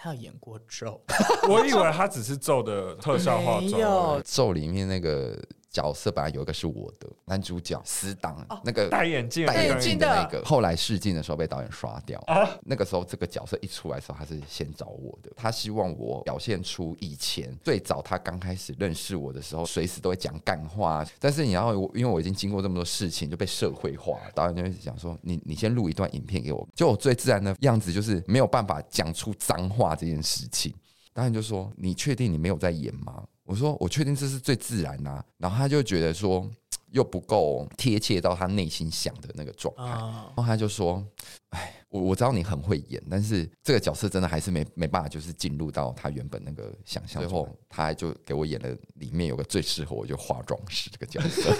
他有演过咒，我以为他只是咒的特效化妆。没有咒里面那个角色本来有一个是我的男主角死党，那个戴眼镜戴眼镜的那个，后来试镜的时候被导演刷掉。那个时候这个角色一出来的时候，他是先找我的，他希望我表现出以前最早他刚开始认识我的时候，随时都会讲干话。但是你要我，因为我已经经过这么多事情，就被社会化，导演就会讲说：“你你先录一段影片给我。”就我最自然的样子就是没有办法讲出脏话这件事情。导演就说：“你确定你没有在演吗？”我说：“我确定这是最自然啊。”然后他就觉得说又不够贴切到他内心想的那个状态，然后他就说：“哎，我我知道你很会演，但是这个角色真的还是没没办法，就是进入到他原本那个想象。最后他就给我演了里面有个最适合我就化妆师这个角色，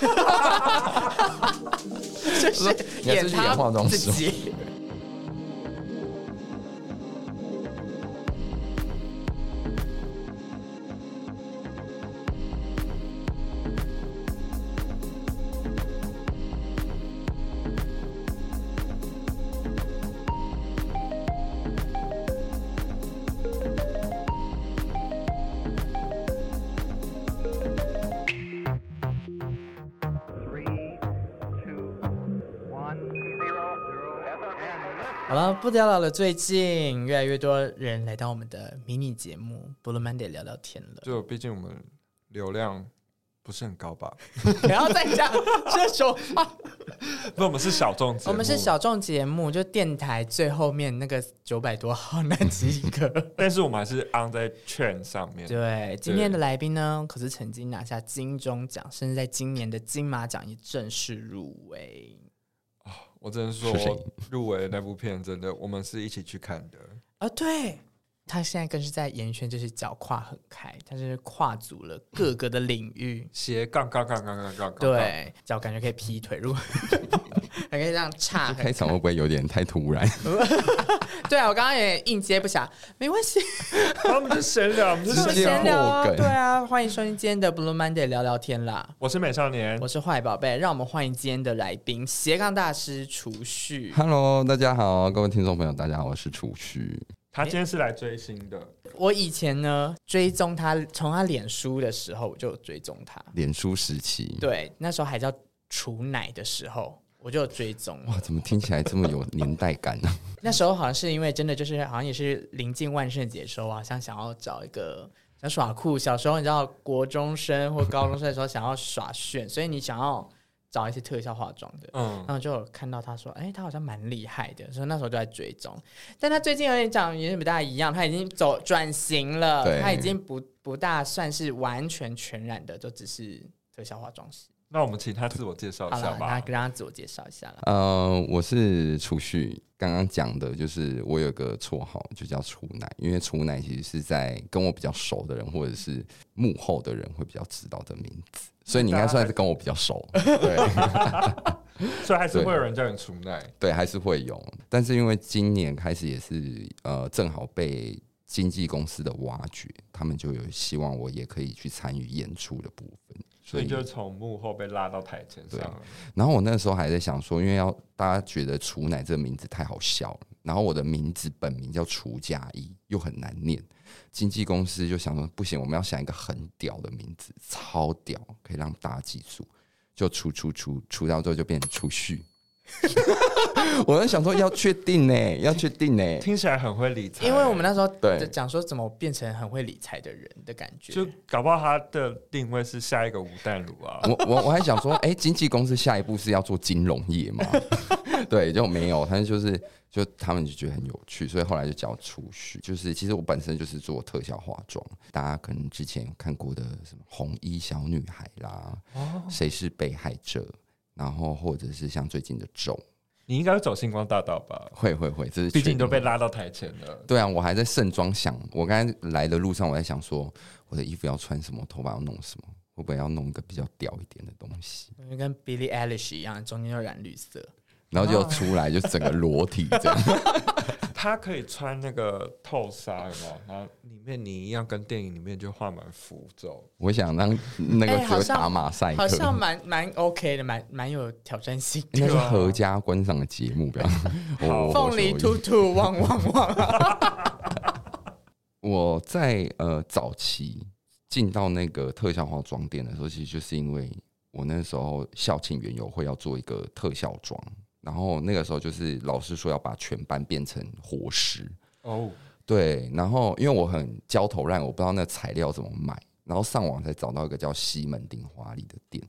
就是演化妆师。”不聊了。最近越来越多人来到我们的迷你节目《Blue Monday》聊聊天了。就毕竟我们流量不是很高吧？不要再讲这种话。那我们是小众节目，我们是小众节目，就电台最后面那个九百多号那几个。但是我们还是 on 在 trend 上面。对，今天的来宾呢，可是曾经拿下金钟奖，甚至在今年的金马奖也正式入围。我只能说，入围的那部片真的，我们是一起去看的啊！对，他现在更是在演艺圈就是脚跨很开，他是跨足了各个的领域，斜杠杠杠杠杠杠，对，脚感觉可以劈腿，如果 还可以这样岔。开场会不会有点太突然？对啊，我刚刚也应接不暇，没关系，我们就闲聊，我们就闲聊啊，对啊，欢迎收听今天的 Blue Monday 聊聊天啦。我是美少年，我是坏宝贝，让我们欢迎今天的来宾斜杠大师储蓄。Hello，大家好，各位听众朋友，大家好，我是储蓄。他今天是来追星的。我以前呢追踪他，从他脸书的时候我就追踪他。脸书时期，对，那时候还叫储奶的时候。我就追踪哇，怎么听起来这么有年代感呢？那时候好像是因为真的就是好像也是临近万圣节的时候，好像想要找一个想耍酷。小时候你知道国中生或高中生的时候想要耍炫，所以你想要找一些特效化妆的。嗯，然后就看到他说，哎、欸，他好像蛮厉害的，所以那时候就在追踪。但他最近有点长有点不大一样，他已经走转型了，他已经不不大算是完全全然的，就只是特效化妆师。那我们请他自我介绍一下吧。那让他自我介绍一下。呃，我是储蓄，刚刚讲的就是我有个绰号，就叫储奶，因为储奶其实是在跟我比较熟的人，或者是幕后的人会比较知道的名字，所以你应该算是跟我比较熟。对，所以还是会有人叫你储奶。对，还是会有。但是因为今年开始也是呃，正好被经纪公司的挖掘，他们就有希望我也可以去参与演出的部分。所以就从幕后被拉到台前上了。然后我那时候还在想说，因为要大家觉得“储奶”这个名字太好笑了，然后我的名字本名叫楚佳一，又很难念。经纪公司就想说，不行，我们要想一个很屌的名字，超屌，可以让大家记住。就“除除除除掉之后就变成“储蓄”。我在想说，要确定呢，要确定呢，听起来很会理财。因为我们那时候对讲说怎么变成很会理财的人的感觉，就搞不好他的定位是下一个吴淡如啊。我我我还想说，哎、欸，经纪公司下一步是要做金融业吗？对，就没有，但是就是就他们就觉得很有趣，所以后来就叫储蓄。就是其实我本身就是做特效化妆，大家可能之前有看过的什么红衣小女孩啦，谁、哦、是被害者？然后，或者是像最近的咒，你应该会走星光大道吧？会会会，这是毕竟都被拉到台前了。对啊，我还在盛装想，我刚才来的路上，我在想说，我的衣服要穿什么，头发要弄什么，会不会要弄一个比较屌一点的东西？跟 Billie Eilish 一样，中间要染绿色。然后就出来，就整个裸体这样。他可以穿那个透纱，有没有？然后里面你一样跟电影里面就画满符咒。我想让那个只会打马赛克，好像蛮蛮 OK 的，蛮蛮有挑战性。应该是合家观赏的节目，不要。凤梨兔兔汪汪汪。我在呃早期进到那个特效化妆店的时候，其实就是因为我那时候校庆园游会要做一个特效妆，然后那个时候就是老师说要把全班变成活尸哦，对，然后因为我很焦头烂额，我不知道那材料怎么买，然后上网才找到一个叫西门町华丽的店，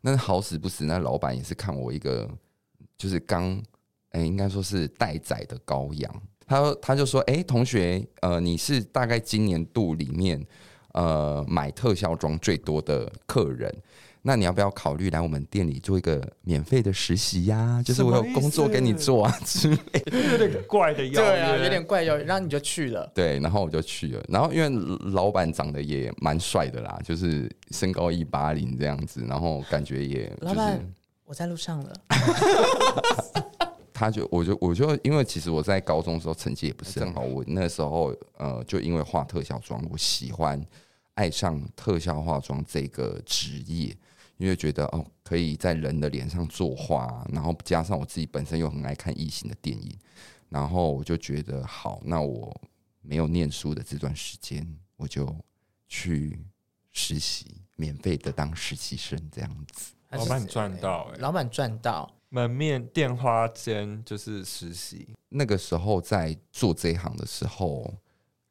那好死不死，那老板也是看我一个就是刚哎，应该说是待宰的羔羊。他他就说：“哎、欸，同学，呃，你是大概今年度里面呃买特效妆最多的客人，那你要不要考虑来我们店里做一个免费的实习呀、啊？就是我有工作给你做啊之类的，有点怪的样子，对啊，有点怪哟。然后你就去了，对，然后我就去了。然后因为老板长得也蛮帅的啦，就是身高一八零这样子，然后感觉也、就是、老板，我在路上了。”他就我就我就因为其实我在高中的时候成绩也不是很好，我那时候呃就因为画特效妆，我喜欢爱上特效化妆这个职业，因为觉得哦可以在人的脸上作画，然后加上我自己本身又很爱看异形的电影，然后我就觉得好，那我没有念书的这段时间，我就去实习，免费的当实习生这样子。老板赚到哎，老板赚到。门面电花间就是实习，那个时候在做这一行的时候，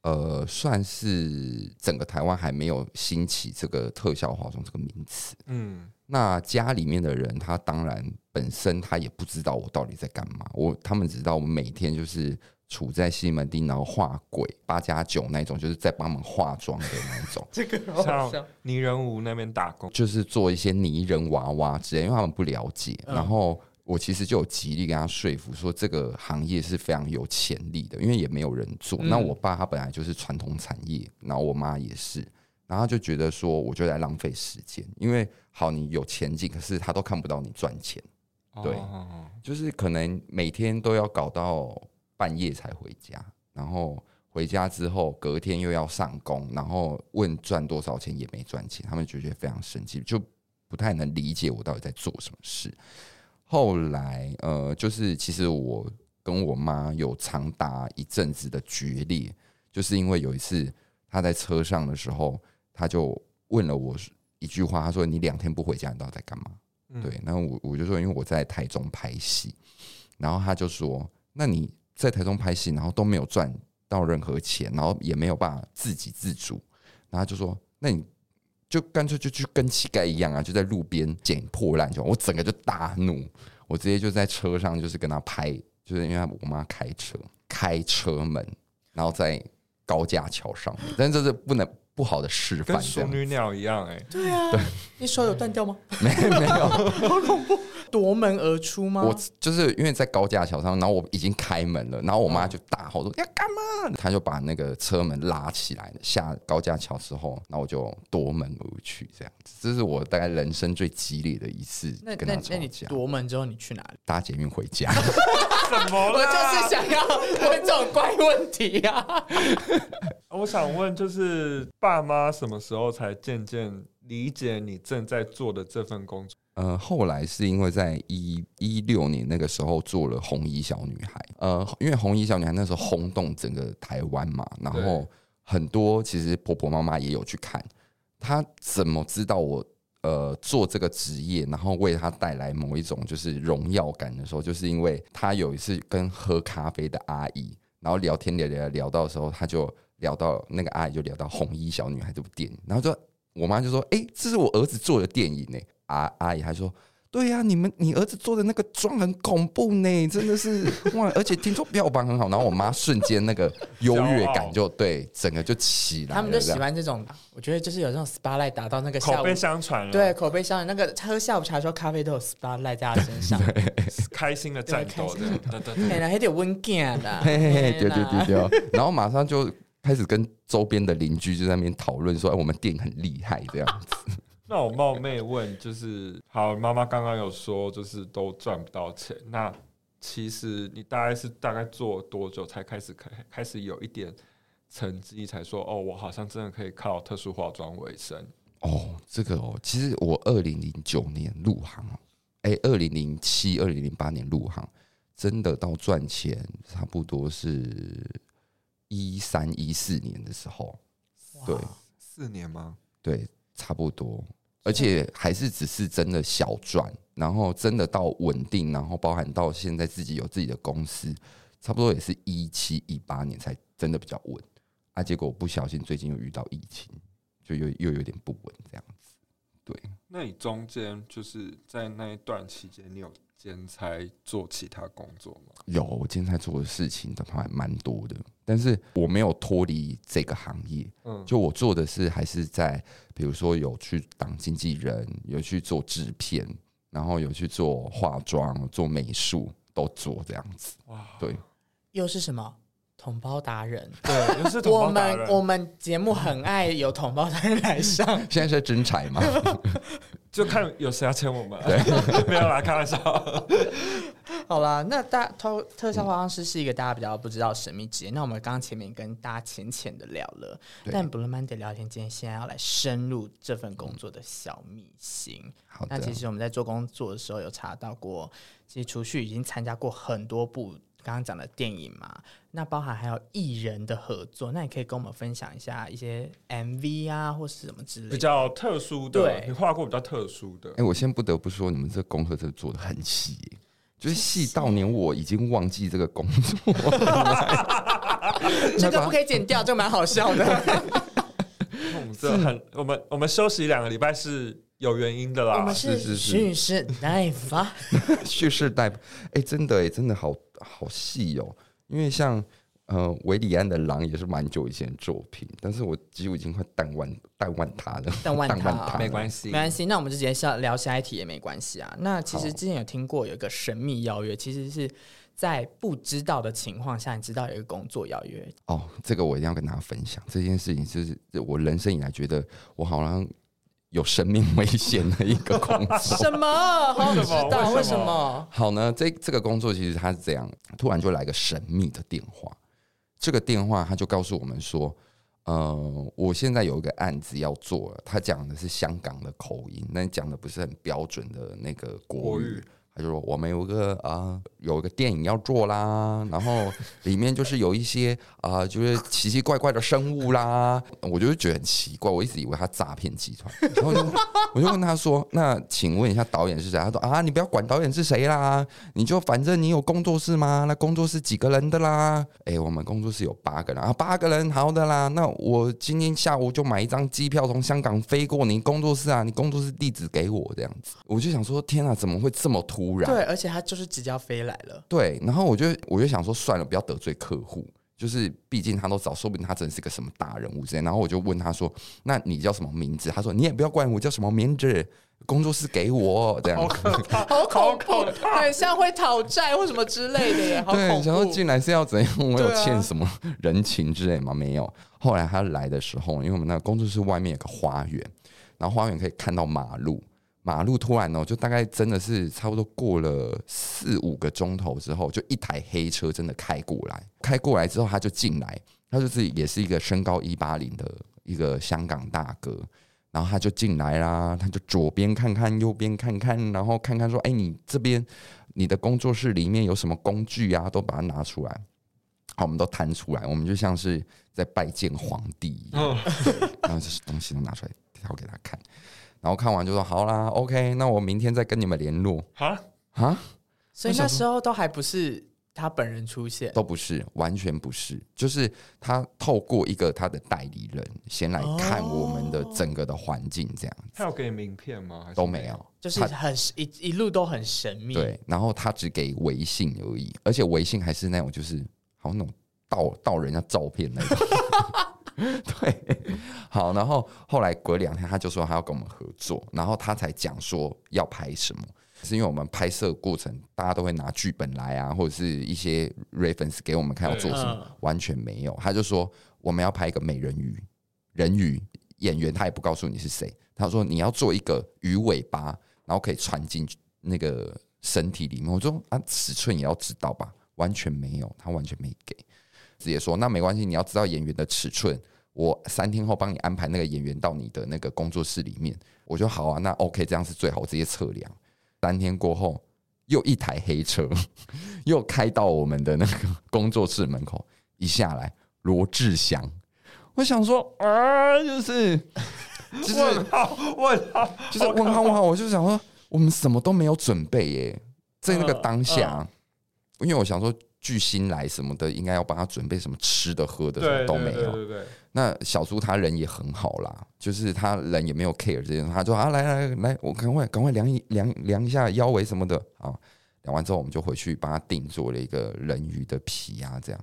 呃，算是整个台湾还没有兴起这个特效化妆这个名词。嗯，那家里面的人，他当然本身他也不知道我到底在干嘛，我他们只知道我每天就是处在西门町，然后画鬼八加九那种，就是在帮忙化妆的那种。这个像泥人屋那边打工，就是做一些泥人娃娃之类，因为他们不了解，然后。我其实就有极力跟他说服，说这个行业是非常有潜力的，因为也没有人做。那我爸他本来就是传统产业，然后我妈也是，然后就觉得说，我就在浪费时间，因为好你有前景，可是他都看不到你赚钱，对，就是可能每天都要搞到半夜才回家，然后回家之后隔天又要上工，然后问赚多少钱也没赚钱，他们就觉得非常生气，就不太能理解我到底在做什么事。后来，呃，就是其实我跟我妈有长达一阵子的决裂，就是因为有一次她在车上的时候，她就问了我一句话，她说：“你两天不回家，你到底在干嘛？”嗯、对，然后我我就说：“因为我在台中拍戏。”然后她就说：“那你在台中拍戏，然后都没有赚到任何钱，然后也没有办法自给自足，然后就说：那你。”就干脆就去跟乞丐一样啊，就在路边捡破烂就。我整个就大怒，我直接就在车上就是跟他拍，就是因为我妈开车开车门，然后在高架桥上面，但这是不能不好的示范，跟淑女鸟一样哎、欸。对啊，对，你手有断掉吗？没没有，好恐怖。夺门而出吗？我就是因为在高架桥上，然后我已经开门了，然后我妈就大吼说：“要干嘛？”她就把那个车门拉起来，下高架桥之后，然后我就夺门而去，这样子。这是我大概人生最激烈的一次跟她吵架。那那你夺门之后你去哪里？搭捷运回家。我就是想要问这种怪问题啊！我想问，就是爸妈什么时候才渐渐理解你正在做的这份工作？呃，后来是因为在一一六年那个时候做了红衣小女孩，呃，因为红衣小女孩那时候轰动整个台湾嘛，然后很多其实婆婆妈妈也有去看，她怎么知道我呃做这个职业，然后为他带来某一种就是荣耀感的时候，就是因为他有一次跟喝咖啡的阿姨，然后聊天聊聊聊到的时候，他就聊到那个阿姨就聊到红衣小女孩这部电影，然后就我妈就说，哎、这是我儿子做的电影呢、阿阿姨还说：“对呀、啊，你们你儿子做的那个妆很恐怖呢，真的是哇！而且听说票房很好。”然后我妈瞬间那个 优越感就对整个就起来了。他们就喜欢这种，我觉得就是有这种 spotlight 打到那个口碑相传了。对，口碑相传，那个喝下午茶的时候咖啡都有 spotlight 在他身上，开心的战斗的，对对对，还得温健的，嘿嘿嘿，对对对对。然后马上就开始跟周边的邻居就在那边讨论说：“哎，我们店很厉害，这样子。”那我冒昧问，就是好，妈妈刚刚有说，就是都赚不到钱。那其实你大概是大概做多久才开始开开始有一点成绩，才说哦，我好像真的可以靠特殊化妆为生？哦，这个哦，其实我二零零九年入行，哎，二零零七、二零零八年入行，真的到赚钱差不多是。一三一四年的时候，对，四年吗？对，差不多，而且还是只是真的小赚，然后真的到稳定，然后包含到现在自己有自己的公司，差不多也是一七一八年才真的比较稳。啊，结果不小心最近又遇到疫情，就又又有点不稳这样子。对，那你中间就是在那一段期间，你有兼差做其他工作吗？有，我兼差做的事情的话还蛮多的，但是我没有脱离这个行业。嗯，就我做的是还是在，比如说有去当经纪人，有去做制片，然后有去做化妆、做美术，都做这样子。哇，对，又是什么？同胞达人，对，就是。我们我们节目很爱有同胞达人来上。现在是真才吗？就看有谁要签我们。对，没有啦，开玩笑。好啦，那大特特效化妆师是一个大家比较不知道神秘职业。嗯、那我们刚刚前面跟大家浅浅的聊了，但 Blue Monday 聊天，今天现在要来深入这份工作的小秘辛。好的，那其实我们在做工作的时候有查到过，其实储蓄已经参加过很多部。刚刚讲的电影嘛，那包含还有艺人的合作，那你可以跟我们分享一下一些 MV 啊，或是什么之类的比较特殊的，对你画过比较特殊的。哎、欸，我先不得不说，你们这个功课真的做的很细，就是细到连我已经忘记这个工作。这个不可以剪掉，这个蛮好笑的。这很，我们我们休息两个礼拜是有原因的啦。是是是蓄势待发，蓄势待发。哎，真的哎，真的好好细哦。因为像呃，维里安的《狼》也是蛮久以前的作品，但是我几乎已经快淡忘淡忘他了。淡忘他没关系，没关系。那我们就直接下聊下一题也没关系啊。那其实之前有听过有一个神秘邀约，其实是。在不知道的情况下，你知道有一个工作邀约哦，这个我一定要跟大家分享。这件事情是我人生以来觉得我好像有生命危险的一个工作。什么？好想知道为什么？好呢，这这个工作其实它是这样，突然就来个神秘的电话。这个电话他就告诉我们说，呃，我现在有一个案子要做了，他讲的是香港的口音，但讲的不是很标准的那个国语。他就说：“我们有个啊、有一个电影要做啦，然后里面就是有一些啊、就是奇奇怪怪的生物啦。我就觉得很奇怪，我一直以为他诈骗集团。然后我就我就问他说：‘那请问一下导演是谁？’他说：‘啊，你不要管导演是谁啦，你就反正你有工作室吗？那工作室几个人的啦？哎，我们工作室有八个人啊，八个人好的啦。那我今天下午就买一张机票从香港飞过你工作室啊，你工作室地址给我这样子。我就想说，天啊，怎么会这么突？对，而且他就是直接要飞来了。对，然后我就我就想说，算了，不要得罪客户，就是毕竟他都找，说不定他真的是个什么大人物之类。然后我就问他说：“那你叫什么名字？”他说：“你也不要管我叫什么名字，工作室给我这样。”好可怕，好恐怖，很像会讨债或什么之类的耶。对，想说进来是要怎样？我有欠什么人情之类吗？没有。后来他来的时候，因为我们那个工作室外面有个花园，然后花园可以看到马路。马路突然呢，就大概真的是差不多过了四五个钟头之后，就一台黑车真的开过来。开过来之后，他就进来，他就是也是一个身高一八零的一个香港大哥。然后他就进来啦，他就左边看看，右边看看，然后看看说：“哎，你这边你的工作室里面有什么工具啊？都把它拿出来。”好，我们都摊出来，我们就像是在拜见皇帝一样，然后这些东西都拿出来挑给他看。然后看完就说好啦，OK，那我明天再跟你们联络。哈哈，所以那时候都还不是他本人出现，都不是，完全不是，就是他透过一个他的代理人先来看我们的整个的环境，这样子。他有给名片吗？都没有，就是很一一路都很神秘。对，然后他只给微信而已，而且微信还是那种就是好像那种盗盗人家照片那种。对，好，然后后来隔两天，他就说他要跟我们合作，然后他才讲说要拍什么，是因为我们拍摄过程大家都会拿剧本来啊，或者是一些 reference 给我们看要做什么，完全没有，他就说我们要拍一个美人鱼，人鱼演员他也不告诉你是谁，他说你要做一个鱼尾巴，然后可以穿进那个身体里面，我说啊尺寸也要知道吧，完全没有，他完全没给。直接说，那没关系，你要知道演员的尺寸，我三天后帮你安排那个演员到你的那个工作室里面。我说好啊，那 OK，这样是最好，我直接测量。三天过后，又一台黑车 又开到我们的那个工作室门口，一下来罗志祥。我想说啊，就是 就是问号问号，就是问号问号，我就想说，我们什么都没有准备耶，在那个当下，因为我想说巨星来什么的，应该要帮他准备什么吃的喝的，什么都没有。对对对。那小猪他人也很好啦，就是他人也没有 care 这件事，他说啊，来来来，我赶快赶快量一量量一下腰围什么的啊。量完之后，我们就回去帮他定做了一个人鱼的皮啊，这样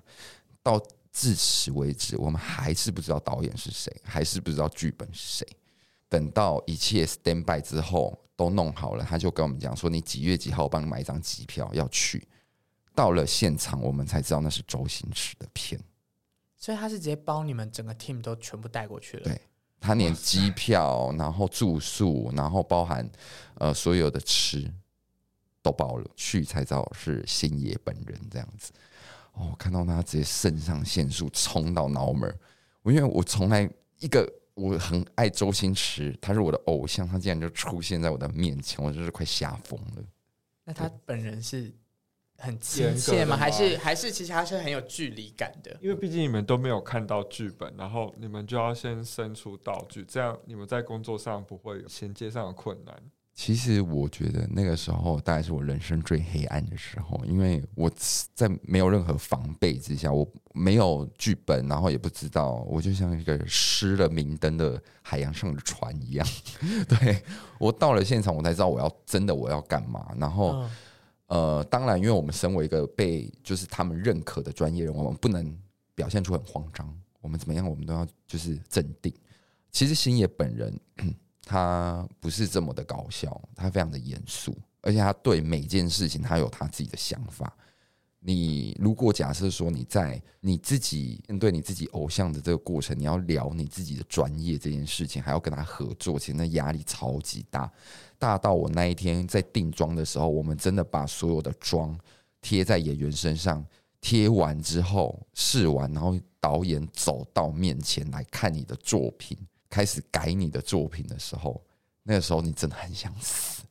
到。至此为止，我们还是不知道导演是谁，还是不知道剧本是谁。等到一切 stand by 之后都弄好了，他就跟我们讲说：“你几月几号，我帮你买一张机票要去。”到了现场，我们才知道那是周星驰的片。所以他是直接包你们整个 team 都全部带过去了。对，他连机票，然后住宿，然后包含呃所有的吃都包了，去才知道是星爷本人这样子。哦，我看到他直接肾上腺素冲到脑门儿，我因为我从来一个我很爱周星驰，他是我的偶像，他竟然就出现在我的面前，我就是快吓疯了。那他本人是很亲切吗？还是还是其实他是很有距离感的？因为毕竟你们都没有看到剧本，然后你们就要先生出道具，这样你们在工作上不会有衔接上的困难。其实我觉得那个时候大概是我人生最黑暗的时候，因为我在没有任何防备之下，我没有剧本，然后也不知道，我就像一个失了明灯的海洋上的船一样。对，我到了现场，我才知道我要真的我要干嘛。然后，呃，当然，因为我们身为一个被就是他们认可的专业人，我们不能表现出很慌张。我们怎么样，我们都要就是镇定。其实星爷本人。他不是这么的搞笑，他非常的严肃，而且他对每件事情他有他自己的想法。你如果假设说你在你自己面对你自己偶像的这个过程，你要聊你自己的专业这件事情，还要跟他合作，其实那压力超级大，大到我那一天在定妆的时候，我们真的把所有的妆贴在演员身上，贴完之后试完，然后导演走到面前来看你的作品。开始改你的作品的时候，那个时候你真的很想死。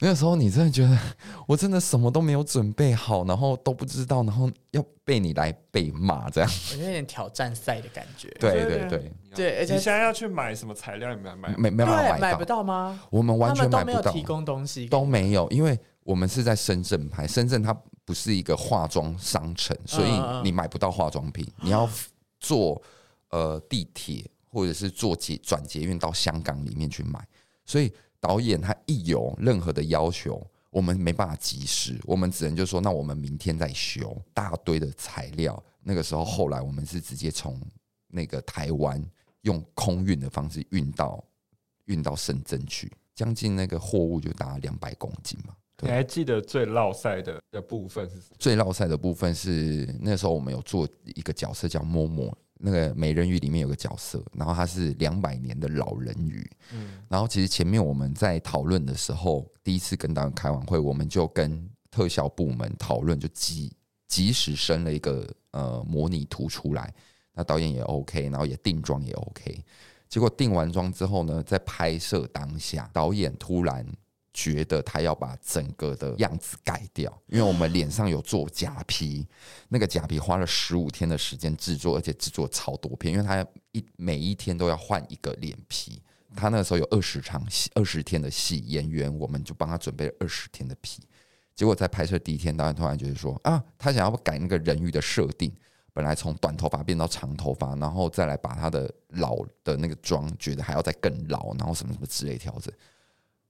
那个时候你真的觉得我真的什么都没有准备好，然后都不知道，然后要被你来被骂，这样我有点挑战赛的感觉。对对对对，而且你现在要去买什么材料？你们买没没办法买买不到吗？我们完全买不到，提供东西都没有，因为我们是在深圳拍，深圳它不是一个化妆商城，所以你买不到化妆品，你要坐呃地铁。或者是坐捷转捷运到香港里面去买，所以导演他一有任何的要求，我们没办法及时，我们只能就说那我们明天再修。大堆的材料，那个时候后来我们是直接从那个台湾用空运的方式运到运到深圳去，将近那个货物就达两百公斤嘛。你还记得最烙赛的的部分是什么？最烙赛的部分是那时候我们有做一个角色叫默默。那个美人鱼里面有个角色，然后他是两百年的老人鱼。嗯，然后其实前面我们在讨论的时候，第一次跟导演开完会，我们就跟特效部门讨论，就即即时生了一个呃模拟图出来。那导演也 OK，然后也定妆也 OK。结果定完妆之后呢，在拍摄当下，导演突然。觉得他要把整个的样子改掉，因为我们脸上有做假皮，那个假皮花了十五天的时间制作，而且制作超多片，因为他一每一天都要换一个脸皮。他那个时候有二十场戏，二十天的戏，演员我们就帮他准备了二十天的皮。结果在拍摄第一天，导演突然觉得说啊，他想要改那个人鱼的设定，本来从短头发变到长头发，然后再来把他的老的那个妆，觉得还要再更老，然后什么什么之类调整。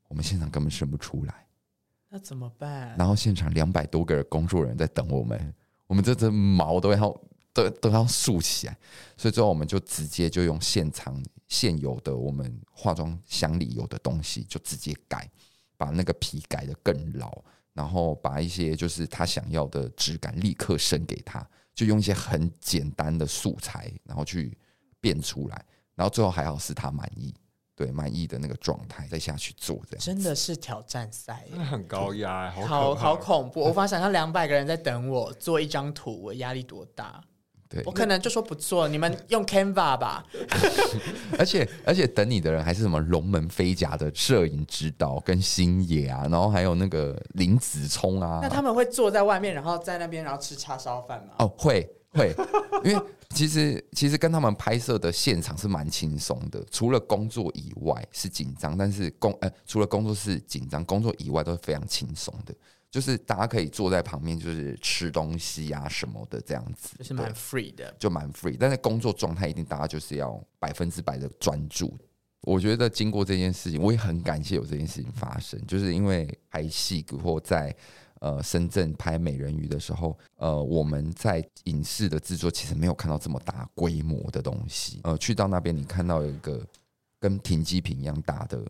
我们现场根本生不出来，那怎么办？然后现场两百多个工作人员在等我们，我们这只毛都要都都要竖起来，所以最后我们就直接就用现场现有的我们化妆箱里有的东西就直接改，把那个皮改得更牢，然后把一些就是他想要的质感立刻生给他，就用一些很简单的素材，然后去变出来，然后最后还好是他满意。对，满意的那个状态再下去做，这样真的是挑战赛，很高压，好好，好恐怖！我无法想象两百个人在等我做一张图，我压力多大。对，我可能就说不做，你们用 Canva 吧。而且而且等你的人还是什么龙门飞甲的摄影指导跟星野啊，然后还有那个林子聪啊。那他们会坐在外面，然后在那边，然后吃叉烧饭吗？哦，会。会，因为其实其实跟他们拍摄的现场是蛮轻松的，除了工作以外是紧张，但是工呃除了工作是紧张，工作以外都是非常轻松的。就是大家可以坐在旁边，就是吃东西啊什么的这样子，就是蛮 free 的，就蛮 free。但是工作状态一定大家就是要百分之百的专注。我觉得经过这件事情，我也很感谢有这件事情发生，就是因为拍戏或在呃深圳拍美人鱼的时候，呃我们在影视的制作其实没有看到这么大规模的东西。呃，去到那边你看到一个跟停机坪一样大的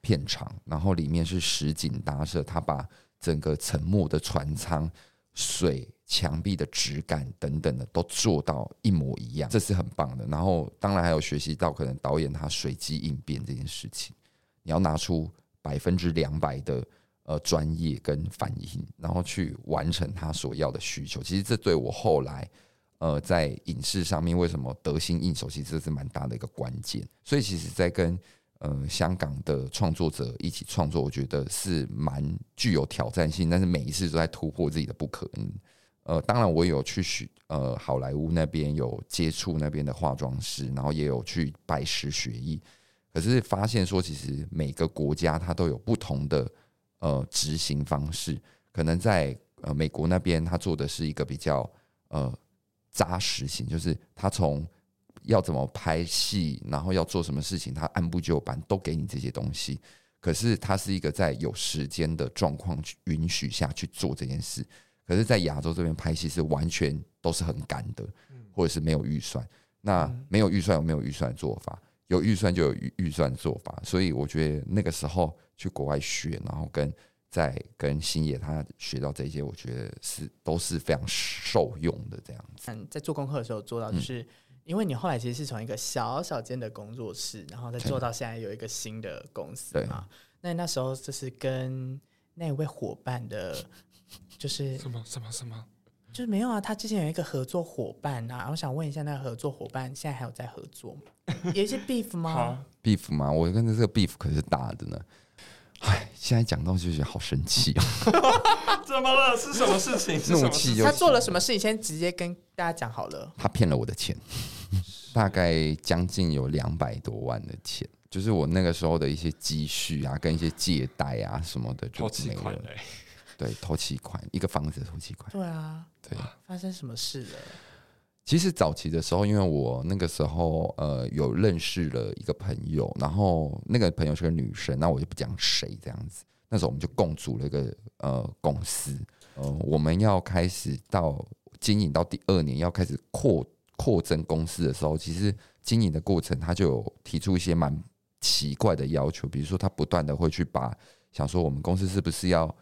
片场，然后里面是实景搭设，他把整个沉没的船舱、水、墙壁的质感等等的都做到一模一样，这是很棒的。然后当然还有学习到可能导演他随机应变这件事情，你要拿出百分之两百的呃专业跟反应，然后去完成他所要的需求。其实这对我后来呃在影视上面为什么得心应手，其实这是蛮大的一个关键。所以其实，在跟呃，香港的创作者一起创作，我觉得是蛮具有挑战性，但是每一次都在突破自己的不可能。呃，当然我有去学呃好莱坞那边有接触那边的化妆师，然后也有去拜师学艺，可是发现说，其实每个国家它都有不同的呃执行方式。可能在呃美国那边，他做的是一个比较呃扎实型，就是他从要怎么拍戏，然后要做什么事情，他按部就班都给你这些东西。可是他是一个在有时间的状况去允许下去做这件事。可是，在亚洲这边拍戏是完全都是很赶的，或者是没有预算。那没有预算有没有预算做法？有预算就有预预算做法。所以我觉得那个时候去国外学，然后跟在跟星野他学到这些，我觉得是都是非常受用的这样子。嗯，在做功课的时候做到就是。因为你后来其实是从一个小小间的工作室，然后再做到现在有一个新的公司嘛。那那时候就是跟那位伙伴的，就是什么什么什么，就是没有啊。他之前有一个合作伙伴啊，我想问一下，那个合作伙伴现在还有在合作吗？有一些 beef 吗？beef 吗？我跟着这个 beef 可是大的呢。哎，现在讲到就觉得好生气啊！怎么了？是什么事情？怒气他做了什么事情？先直接跟大家讲好了。他骗了我的钱，大概将近有两百多万的钱，就是我那个时候的一些积蓄啊，跟一些借贷啊什么的，就没了。对，头期款，一个房子的头期款。对啊，对，发生什么事了？其实早期的时候，因为我那个时候呃有认识了一个朋友，然后那个朋友是个女生，那我就不讲谁这样子。那时候我们就共组了一个呃公司，呃，我们要开始到经营到第二年要开始扩扩增公司的时候，其实经营的过程他就有提出一些蛮奇怪的要求，比如说他不断的会去把想说我们公司是不是要。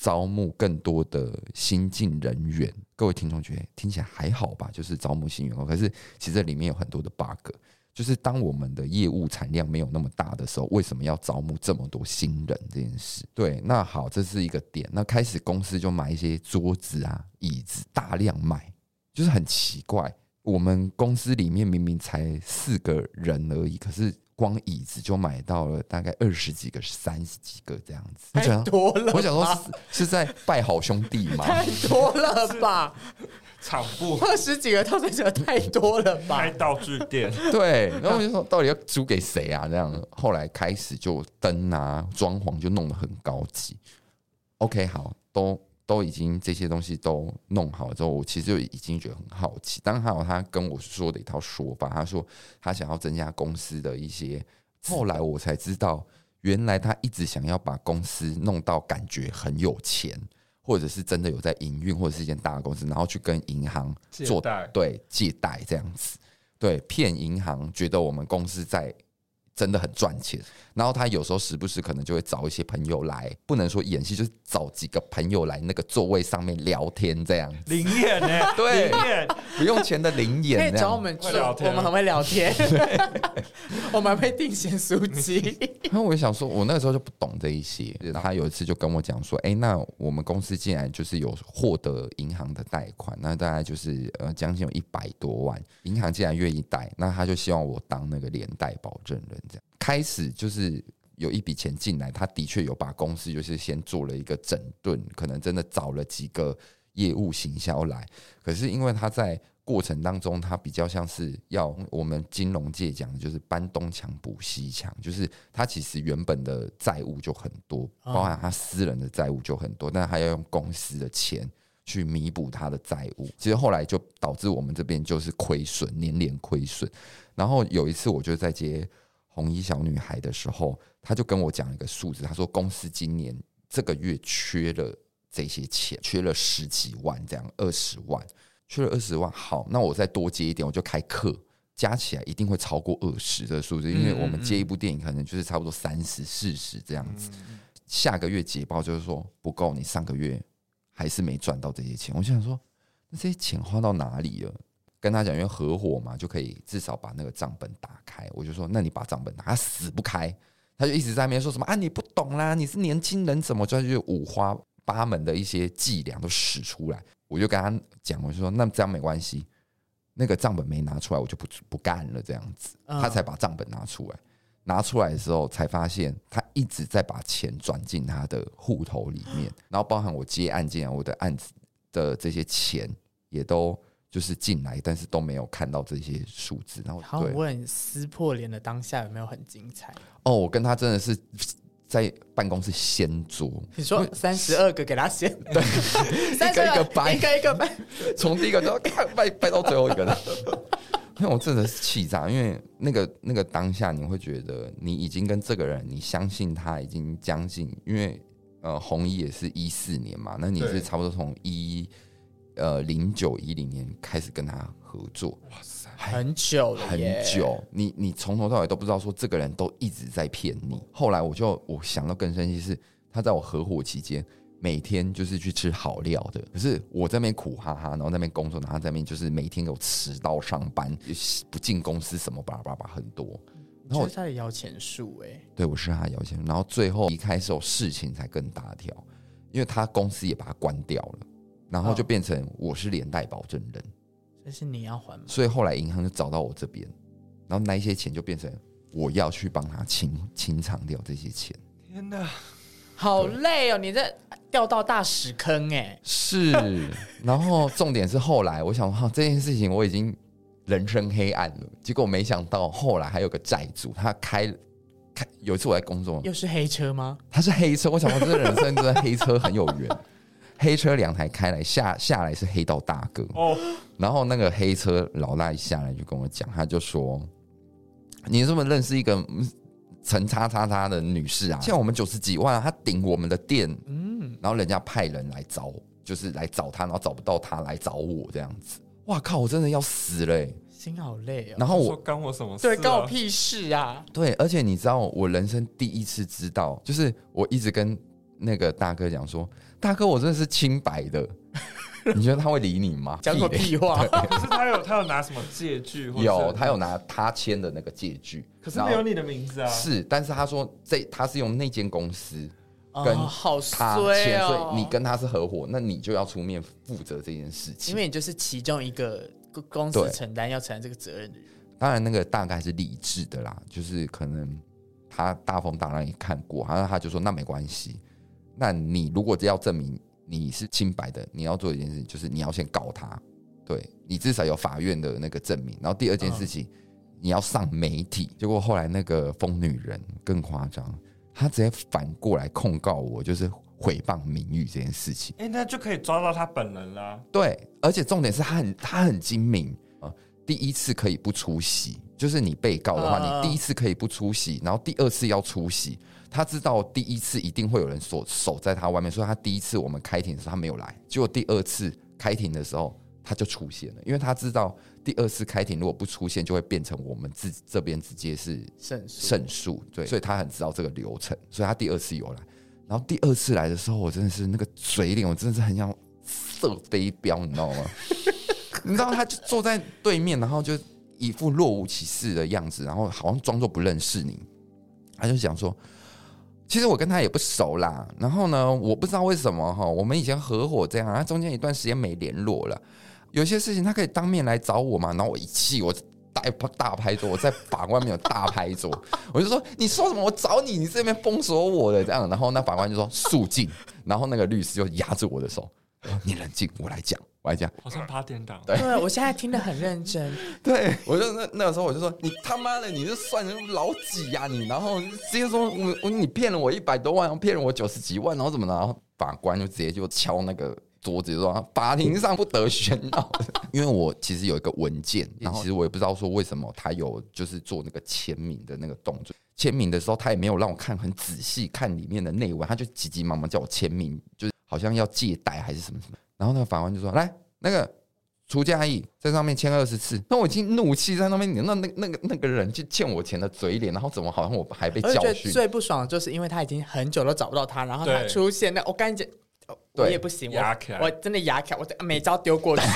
招募更多的新进人员，各位听众觉得听起来还好吧？就是招募新员工，可是其实这里面有很多的 bug。就是当我们的业务产量没有那么大的时候，为什么要招募这么多新人这件事？对，那好，这是一个点。那开始公司就买一些桌子啊、椅子，大量买，就是很奇怪。我们公司里面明明才四个人而已，可是。光椅子就买到了大概二十几个、三十几个这样子，太多了。我想说是，是在拜好兄弟吗？太多了吧，场布二十几个套餐，这太多了吧？开道具店，对。然后我就说，到底要租给谁啊？这样，后来开始就灯啊、装潢就弄得很高级。OK，好，都。都已经这些东西都弄好之后，我其实就已经觉得很好奇。当然还有他跟我说的一套说法，他说他想要增加公司的一些。后来我才知道，原来他一直想要把公司弄到感觉很有钱，或者是真的有在营运，或者是一间大公司，然后去跟银行做对借贷这样子，对骗银行，觉得我们公司在。真的很赚钱，然后他有时候时不时可能就会找一些朋友来，不能说演戏，就是找几个朋友来那个座位上面聊天这样。临演呢？对，不用钱的临演。可以找我们去聊天，我们很会聊天，我们会定咸书籍。然后我就想说，我那个时候就不懂这一些。然后他有一次就跟我讲说：“哎，那我们公司竟然就是有获得银行的贷款，那大概就是呃将近有一百多万，银行竟然愿意贷，那他就希望我当那个连带保证人。”开始就是有一笔钱进来，他的确有把公司就是先做了一个整顿，可能真的找了几个业务行销来。可是因为他在过程当中，他比较像是要我们金融界讲的，就是搬东墙补西墙，就是他其实原本的债务就很多，包含他私人的债务就很多，但是他要用公司的钱去弥补他的债务。其实后来就导致我们这边就是亏损，年年亏损。然后有一次，我就在接红衣小女孩的时候，他就跟我讲一个数字，他说公司今年这个月缺了。这些钱缺了十几万，这样二十万，缺了二十万。好，那我再多接一点，我就开课，加起来一定会超过二十的数字，因为我们接一部电影可能就是差不多三十、四十这样子。下个月结报就是说不够，你上个月还是没赚到这些钱。我想说，那这些钱花到哪里了？跟他讲，因为合伙嘛，就可以至少把那个账本打开。我就说，那你把账本打，他死不开，他就一直在那边说什么啊，你不懂啦，你是年轻人，怎么就就五花。八门的一些伎俩都使出来，我就跟他讲，我就说那这样没关系，那个账本没拿出来，我就不不干了，这样子，他才把账本拿出来。拿出来的时候，才发现他一直在把钱转进他的户头里面，然后包含我接案件，我的案子的这些钱也都就是进来，但是都没有看到这些数字。然后，好，我问撕破脸的当下有没有很精彩？哦，我跟他真的是。在办公室掀桌，你说三十二个给他掀，对，一个一个掰，一个一个掰，从第一个都掰掰到最后一个了。因为我真的是气炸，因为那个那个当下，你会觉得你已经跟这个人，你相信他已经将近，因为呃红衣也是一四年嘛，那你是差不多从一呃零九一零年开始跟他合作，哇塞。很久了，很久，你你从头到尾都不知道说这个人都一直在骗你。后来我就我想到更生气是，他在我合伙期间，每天就是去吃好料的，可是我在那边苦哈哈，然后在那边工作，然后在那边就是每天给我迟到上班，不进公司什么巴拉巴拉很多。然后他的摇钱树哎，对我是他摇钱树，然后最后离开时候事情才更大条，因为他公司也把他关掉了，然后就变成我是连带保证人。但是你要还吗？所以后来银行就找到我这边，然后那一些钱就变成我要去帮他清清偿掉这些钱。天哪，好累哦！你这掉到大屎坑哎！是，然后重点是后来我想哈，这件事情我已经人生黑暗了，结果没想到后来还有个债主，他开开有一次我在工作，又是黑车吗？他是黑车，我想说这人生跟黑车很有缘。黑车两台开来下下来是黑道大哥哦，然后那个黑车老大一下来就跟我讲，他就说：“你是不是认识一个陈叉叉叉的女士啊？欠我们九十几万，啊他顶我们的店，嗯，然后人家派人来找，就是来找他，然后找不到他来找我这样子。哇靠，我真的要死了，心好累哦。然后我干我什么事？对，干我屁事啊！对，而且你知道，我人生第一次知道，就是我一直跟那个大哥讲说。大哥，我真的是清白的，你觉得他会理你吗？讲个屁话！可是他有他有拿什么借据？有，他有拿他签的那个借据，可是没有你的名字啊。是，但是他说这他是用那间公司跟他签，好衰哦，所以你跟他是合伙，那你就要出面负责这件事情，因为你就是其中一个公司承担要承担这个责任的人。当然，那个大概是理智的啦，就是可能他大风大浪也看过，然后他就说那没关系。那你如果要证明你是清白的，你要做一件事，就是你要先告他，对，你至少有法院的那个证明。然后第二件事情，你要上媒体。结果后来那个疯女人更夸张，她直接反过来控告我，就是诽谤名誉这件事情。哎，那就可以抓到她本人啦。对，而且重点是她很她很精明啊，第一次可以不出席，就是你被告的话，你第一次可以不出席，然后第二次要出席。他知道第一次一定会有人守守在他外面，所以他第一次我们开庭的时候他没有来，结果第二次开庭的时候他就出现了，因为他知道第二次开庭如果不出现，就会变成我们自这边直接是胜胜诉，对，所以他很知道这个流程，所以他第二次有来，然后第二次来的时候，我真的是那个嘴脸，我真的是很想射飞镖，你知道吗？你知道他就坐在对面，然后就一副若无其事的样子，然后好像装作不认识你，他就讲说。其实我跟他也不熟啦，然后呢，我不知道为什么哈，我们以前合伙这样，他中间一段时间没联络了，有些事情他可以当面来找我嘛，然后我一气，我大大拍桌，我在法官面有大拍桌，我就说你说什么？我找你，你这边封锁我的这样，然后那法官就说肃静，然后那个律师就压住我的手，你冷静，我来讲。我还讲，好像八点档。对对，我现在听得很认真。对，我就那那个时候我就说，你他妈的，你是算老几呀、啊、你？然后直接说我我你骗了我一百多万，然后骗了我九十几万，然后怎么了？然后法官就直接就敲那个桌子，就说法庭上不得喧闹。因为我其实有一个文件，然后其实我也不知道说为什么他有就是做那个签名的那个动作。签名的时候，他也没有让我看很仔细看里面的内文，他就急急忙忙叫我签名，就是好像要借贷还是什么什么。然后那个法官就说：“来，那个除家义在上面签二十次。”那我已经怒气在那边，那那那个那个人就欠我钱的嘴脸，然后怎么好像我还被教训？最不爽的就是因为他已经很久都找不到他，然后他出现，那我赶紧，我也不行，我我真的牙卡，我每招丢过去。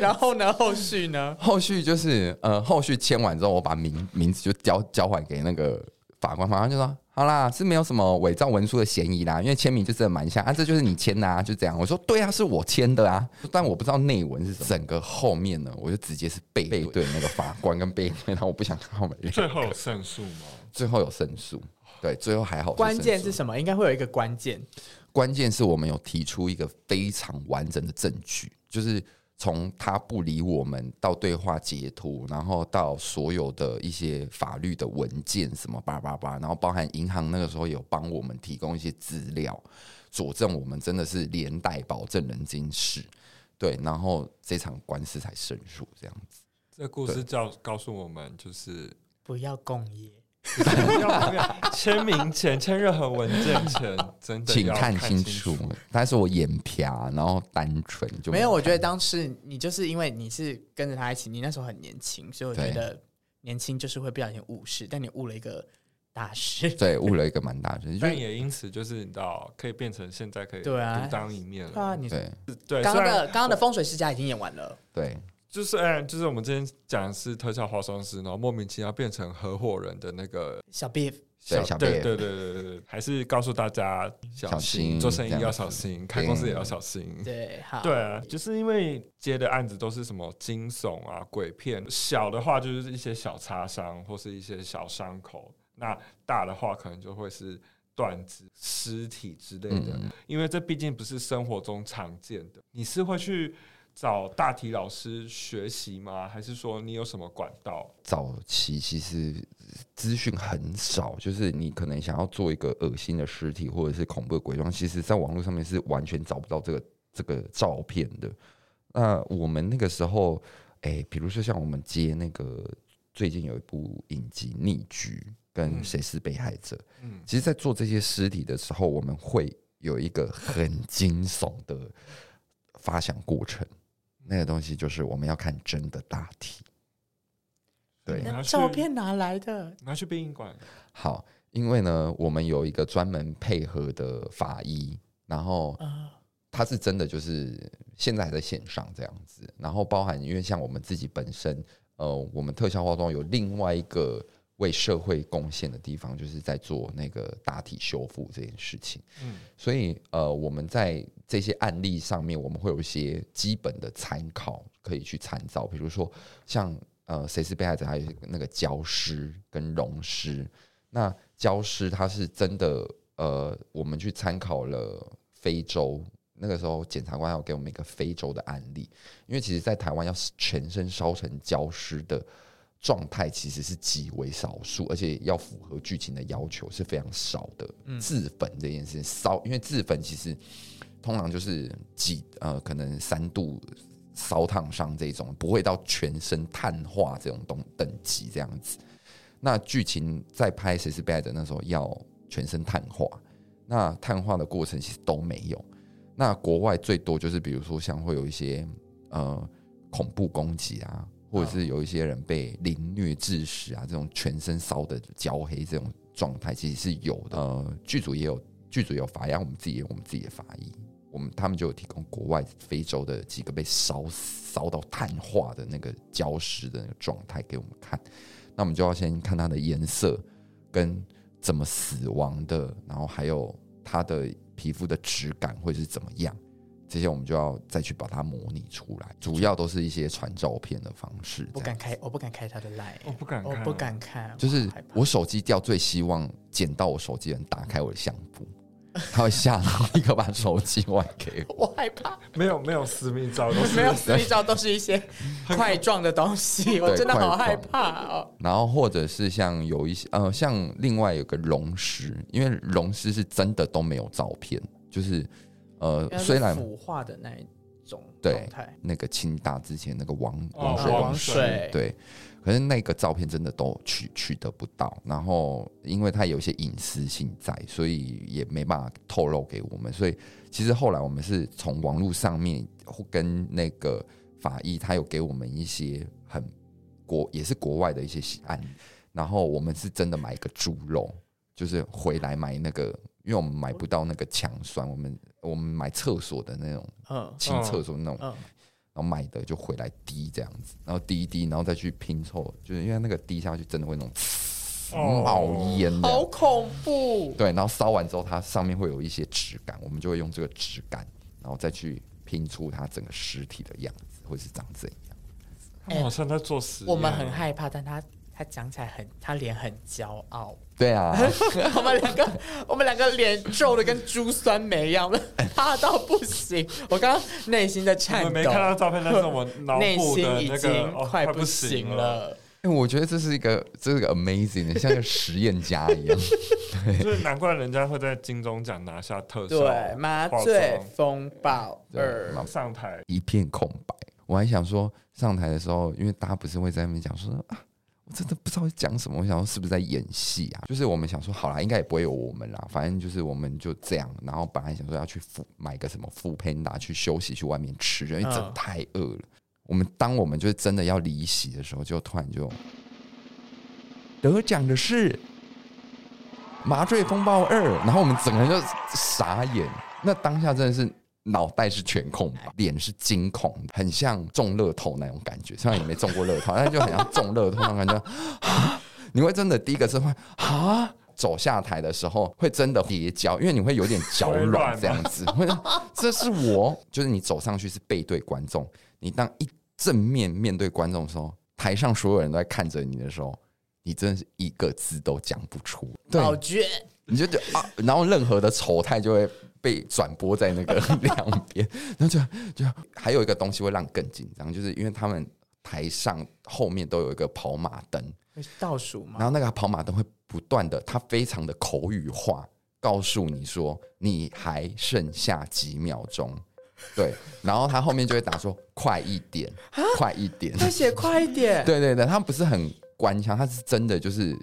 然后呢？后续呢？后续就是呃，后续签完之后，我把名名字就交交还给那个法官，法官就说：“好啦，是没有什么伪造文书的嫌疑啦，因为签名就真的蛮像啊，这就是你签的啊，就这样。”我说：“对啊，是我签的啊，但我不知道内文是什么。”整个后面呢，我就直接是背背对那个法官跟背对，然后我不想看后面。最后有胜诉吗？最后有胜诉，对，最后还好。关键是什么？应该会有一个关键。关键是我们有提出一个非常完整的证据，就是。从他不理我们到对话截图，然后到所有的一些法律的文件什么叭叭叭，然后包含银行那个时候有帮我们提供一些资料，佐证我们真的是连带保证人金事，对，然后这场官司才胜诉这样子。这故事教告诉我们就是不要共业。签名前签任何文件前，真的请看清楚。但是我眼皮，然后单纯就没有。我觉得当时你就是因为你是跟着他一起，你那时候很年轻，所以我觉得年轻就是会不小心误事，但你误了一个大事。对，误了一个蛮大事，但也因此就是你知道，可以变成现在可以独当一面了。对啊，你对对。刚刚的刚刚的风水世家已经演完了。对。就是，哎，就是我们今天讲的是特效化妆师，然后莫名其妙变成合伙人的那个小 B，对，小对对对对对，还是告诉大家小心做生意要小心，开公司也要小心。对，好，对啊，就是因为接的案子都是什么惊悚啊、鬼片，小的话就是一些小擦伤或是一些小伤口，那大的话可能就会是断肢、尸体之类的，因为这毕竟不是生活中常见的，你是会去。找大体老师学习吗？还是说你有什么管道？早期其实资讯很少，就是你可能想要做一个恶心的尸体或者是恐怖的鬼妆，其实在网络上面是完全找不到这个这个照片的。那我们那个时候，哎、欸，比如说像我们接那个最近有一部影集《逆局》跟《谁是被害者》，嗯，其实，在做这些尸体的时候，我们会有一个很惊悚的发想过程。那个东西就是我们要看真的大体，对，那照片哪来的？拿去殡仪馆。好，因为呢，我们有一个专门配合的法医，然后他是真的就是现在还在线上这样子，然后包含因为像我们自己本身，呃，我们特效化妆有另外一个。为社会贡献的地方，就是在做那个大体修复这件事情。嗯，所以呃，我们在这些案例上面，我们会有一些基本的参考可以去参照。比如说，像呃，谁是被害者？还有那个焦尸跟溶尸。那焦尸他是真的，呃，我们去参考了非洲，那个时候检察官要给我们一个非洲的案例，因为其实，在台湾要全身烧成焦尸的。状态其实是极为少数，而且要符合剧情的要求是非常少的。自焚这件事烧，因为自焚其实通常就是几呃，可能三度烧烫伤这种，不会到全身碳化这种东等级这样子。那剧情在拍谁是被害者那时候要全身碳化，那碳化的过程其实都没有。那国外最多就是比如说像会有一些呃恐怖攻击啊。或者是有一些人被凌虐致死啊，这种全身烧的焦黑这种状态，其实是有的。呃，剧组也有剧组有法医，我们自己也有我们自己的法医，我们他们就有提供国外非洲的几个被烧烧到碳化的那个焦尸的那个状态给我们看。那我们就要先看它的颜色跟怎么死亡的，然后还有它的皮肤的质感会是怎么样。这些我们就要再去把它模拟出来，主要都是一些传照片的方式。不敢开，我不敢开他的 line，我不敢，我不敢看。就是我手机掉，最希望捡到我手机的人打开我的相簿，他会吓到，立刻把手机还给我。我害怕，没有没有私密照，都是 没有私密照，都是一些块状的东西，我真的好害怕哦。然后或者是像有一些呃，像另外有个龙狮，因为龙狮是真的都没有照片，就是呃，虽然腐化的那一种对那个清大之前那个王王水王水对。可是那个照片真的都取取得不到，然后因为它有一些隐私性在，所以也没办法透露给我们。所以其实后来我们是从网络上面跟那个法医，他有给我们一些很国也是国外的一些案，然后我们是真的买一个猪肉，就是回来买那个，因为我们买不到那个强酸，我们我们买厕所的那种，嗯，清厕所那种。然后买的就回来滴这样子，然后滴一滴，然后再去拼凑，就是因为那个滴下去真的会那种冒烟，好恐怖。对，然后烧完之后，它上面会有一些质感，我们就会用这个质感，然后再去拼出它整个尸体的样子，会是长怎样。他们好像在做实验，我们很害怕，但他。他讲起来很，他脸很骄傲。对啊，我们两个，我们两个脸皱的跟猪酸梅一样，怕到不行。我刚刚内心在颤抖。我没看到照片，但是我内心已经快不行了。哎，我觉得这是一个，这是个 amazing 的，像个实验家一样。对，就是难怪人家会在金钟奖拿下特效。对，麻醉风暴二上台一片空白。我还想说，上台的时候，因为大家不是会在那边讲说啊。我真的不知道讲什么，我想说是不是在演戏啊？就是我们想说，好啦，应该也不会有我们啦，反正就是我们就这样。然后本来想说要去付买个什么 foodpanda 去休息，去外面吃，因为真的太饿了。我们当我们就是真的要离席的时候，就突然就得奖的是《麻醉风暴二》，然后我们整个人就傻眼。那当下真的是。脑袋是全空白，脸是惊恐，很像中乐透那种感觉。虽然也没中过乐透，但就很像中乐透那种感觉。你会真的第一个是会啊，走下台的时候会真的跌跤，因为你会有点脚软这样子。会，这是我，就是你走上去是背对观众，你当一正面面对观众的时候，台上所有人都在看着你的时候，你真的是一个字都讲不出。对，你就觉得啊，然后任何的丑态就会。被转播在那个 两边，然后就就还有一个东西会让更紧张，就是因为他们台上后面都有一个跑马灯，倒数嘛，然后那个跑马灯会不断的，它非常的口语化，告诉你说你还剩下几秒钟，对，然后他后面就会打说快一点，快一点，他写快一点，对对对，他不是很官腔，他是真的就是。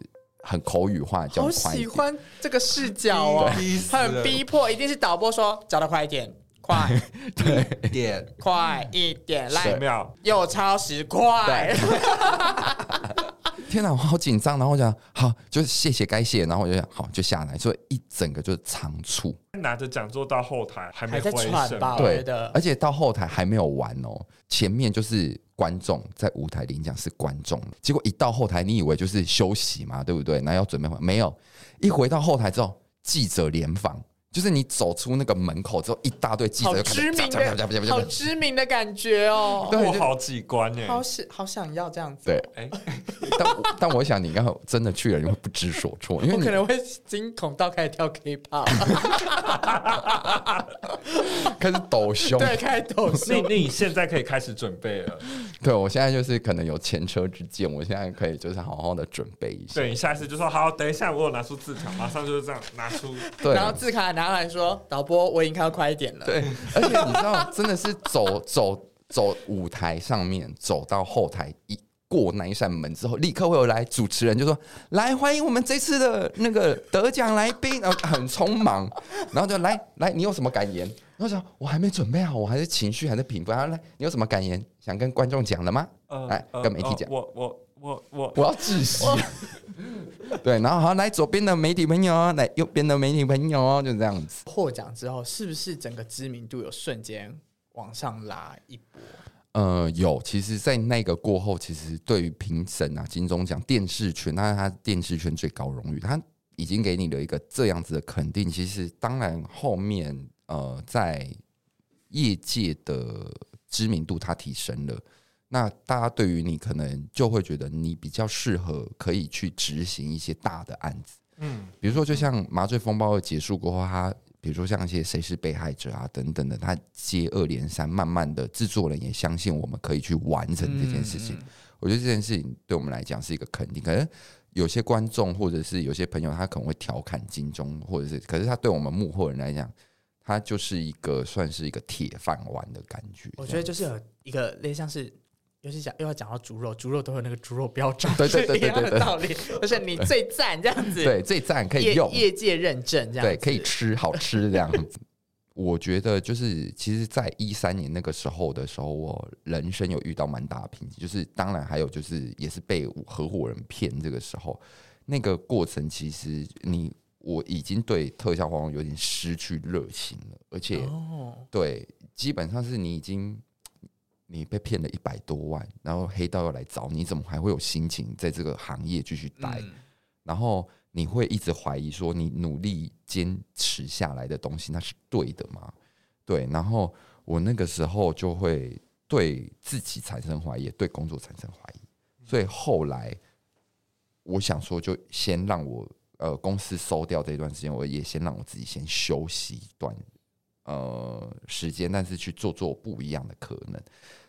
很口语化，叫快。好喜欢这个视角哦，很逼迫，一定是导播说叫的快一点，快。对。一点，快一点，来十秒又超时快。天哪，我好紧张，然后我讲好，就是谢谢该谢，然后我就想好就下来，所以一整个就是长处。拿着讲座到后台还没回神，对的，而且到后台还没有完哦，前面就是。观众在舞台领奖是观众，结果一到后台，你以为就是休息嘛，对不对？那要准备没有，一回到后台之后，记者联访，就是你走出那个门口之后，一大堆记者，好知名的，好知名的感觉哦，过好几关耶，好想好想要这样子，对，哎，但但我想你刚好真的去了，你会不知所措，因为你可能会惊恐到开始跳 K-pop，开始抖胸，对，开始抖胸，那你现在可以开始准备了。对，我现在就是可能有前车之鉴，我现在可以就是好好的准备一下。对，你下次就说好，等一下我有拿出字卡，马上就是这样拿出。对，然后字卡拿来说，导播我已经看到快一点了。对，而且你知道，真的是走走走舞台上面，走到后台一过那一扇门之后，立刻会有来主持人就说：“来欢迎我们这次的那个得奖来宾。”然后 很匆忙，然后就来来，你有什么感言？然后想我还没准备好，我还是情绪还在平复。然后来，你有什么感言？想跟观众讲的吗？呃、来跟媒体讲。我我我我我要窒息。对，然后好，来左边的媒体朋友，来右边的媒体朋友，就这样子。获奖之后，是不是整个知名度有瞬间往上拉一波？呃，有。其实，在那个过后，其实对于评审啊，金钟奖电视圈，那是他电视圈最高荣誉，他已经给你了一个这样子的肯定。其实，当然后面呃，在业界的。知名度它提升了，那大家对于你可能就会觉得你比较适合可以去执行一些大的案子，嗯，比如说就像麻醉风暴结束过后，他比比如说像一些谁是被害者啊等等的，他接二连三，慢慢的制作人也相信我们可以去完成这件事情。我觉得这件事情对我们来讲是一个肯定。可能有些观众或者是有些朋友，他可能会调侃金钟，或者是，可是他对我们幕后人来讲，他就是一个算是一个铁饭碗的感觉。我觉得就是有一个类似像是。尤其讲又要讲到猪肉，猪肉都有那个猪肉标章，对对对对对，的道理，就是你最赞这样子，对 最赞可以用业界认证这样，对可以吃好吃这样子。我觉得就是其实，在一三年那个时候的时候，我人生有遇到蛮大的瓶颈，就是当然还有就是也是被合伙人骗。这个时候那个过程，其实你我已经对特效化妆有点失去热情了，而且、哦、对基本上是你已经。你被骗了一百多万，然后黑道又来找你，怎么还会有心情在这个行业继续待？嗯、然后你会一直怀疑说，你努力坚持下来的东西，那是对的吗？对。然后我那个时候就会对自己产生怀疑，对工作产生怀疑。所以后来我想说，就先让我呃公司收掉这段时间，我也先让我自己先休息一段呃时间，但是去做做不一样的可能。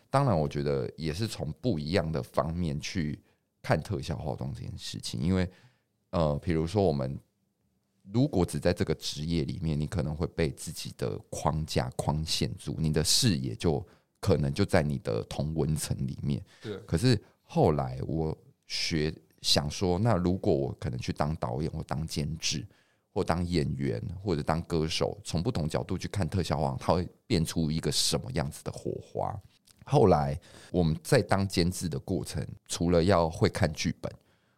当然，我觉得也是从不一样的方面去看特效化妆这件事情，因为呃，比如说我们如果只在这个职业里面，你可能会被自己的框架框限住，你的视野就可能就在你的同文层里面。对。可是后来我学想说，那如果我可能去当导演，或当监制，或当演员，或者当歌手，从不同角度去看特效化妆，它会变出一个什么样子的火花？后来我们在当监制的过程，除了要会看剧本，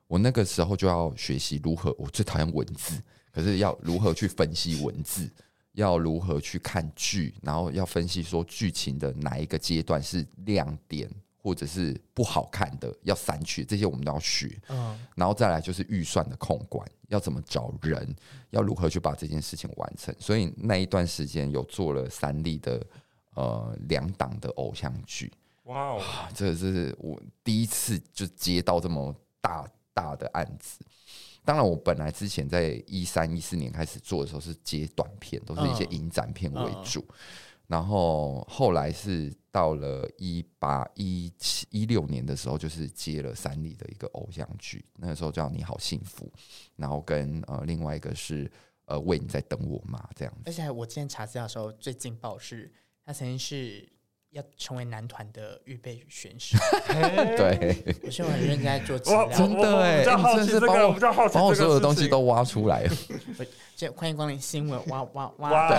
我那个时候就要学习如何。我最讨厌文字，可是要如何去分析文字，要如何去看剧，然后要分析说剧情的哪一个阶段是亮点，或者是不好看的要删去，这些我们都要学。嗯，然后再来就是预算的控管，要怎么找人，要如何去把这件事情完成。所以那一段时间有做了三立的。呃，两档的偶像剧，哇啊，这是我第一次就接到这么大大的案子。当然，我本来之前在一三一四年开始做的时候是接短片，都是一些影展片为主。Uh, uh. 然后后来是到了一八一七一六年的时候，就是接了三立的一个偶像剧，那个时候叫《你好幸福》，然后跟呃另外一个是呃为你在等我吗这样子。而且我今天查资料的时候，最劲爆是。他曾经是要成为男团的预备选手，对，我是很认真在做资料，真的哎，真是把我把我所有的东西都挖出来了。就欢迎光临新闻，挖挖挖，对，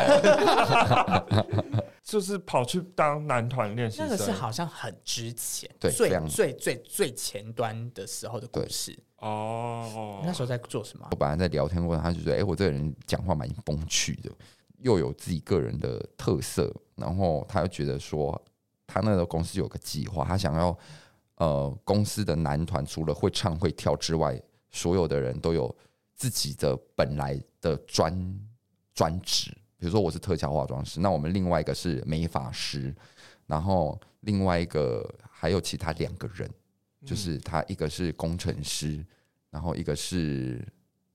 就是跑去当男团练习生，那个是好像很之前，对，最最最最前端的时候的故事哦。那时候在做什么？我本来在聊天过程，他就觉得，哎，我这个人讲话蛮风趣的。又有自己个人的特色，然后他又觉得说，他那个公司有个计划，他想要呃公司的男团除了会唱会跳之外，所有的人都有自己的本来的专专职。比如说我是特效化妆师，那我们另外一个是美发师，然后另外一个还有其他两个人，就是他一个是工程师，然后一个是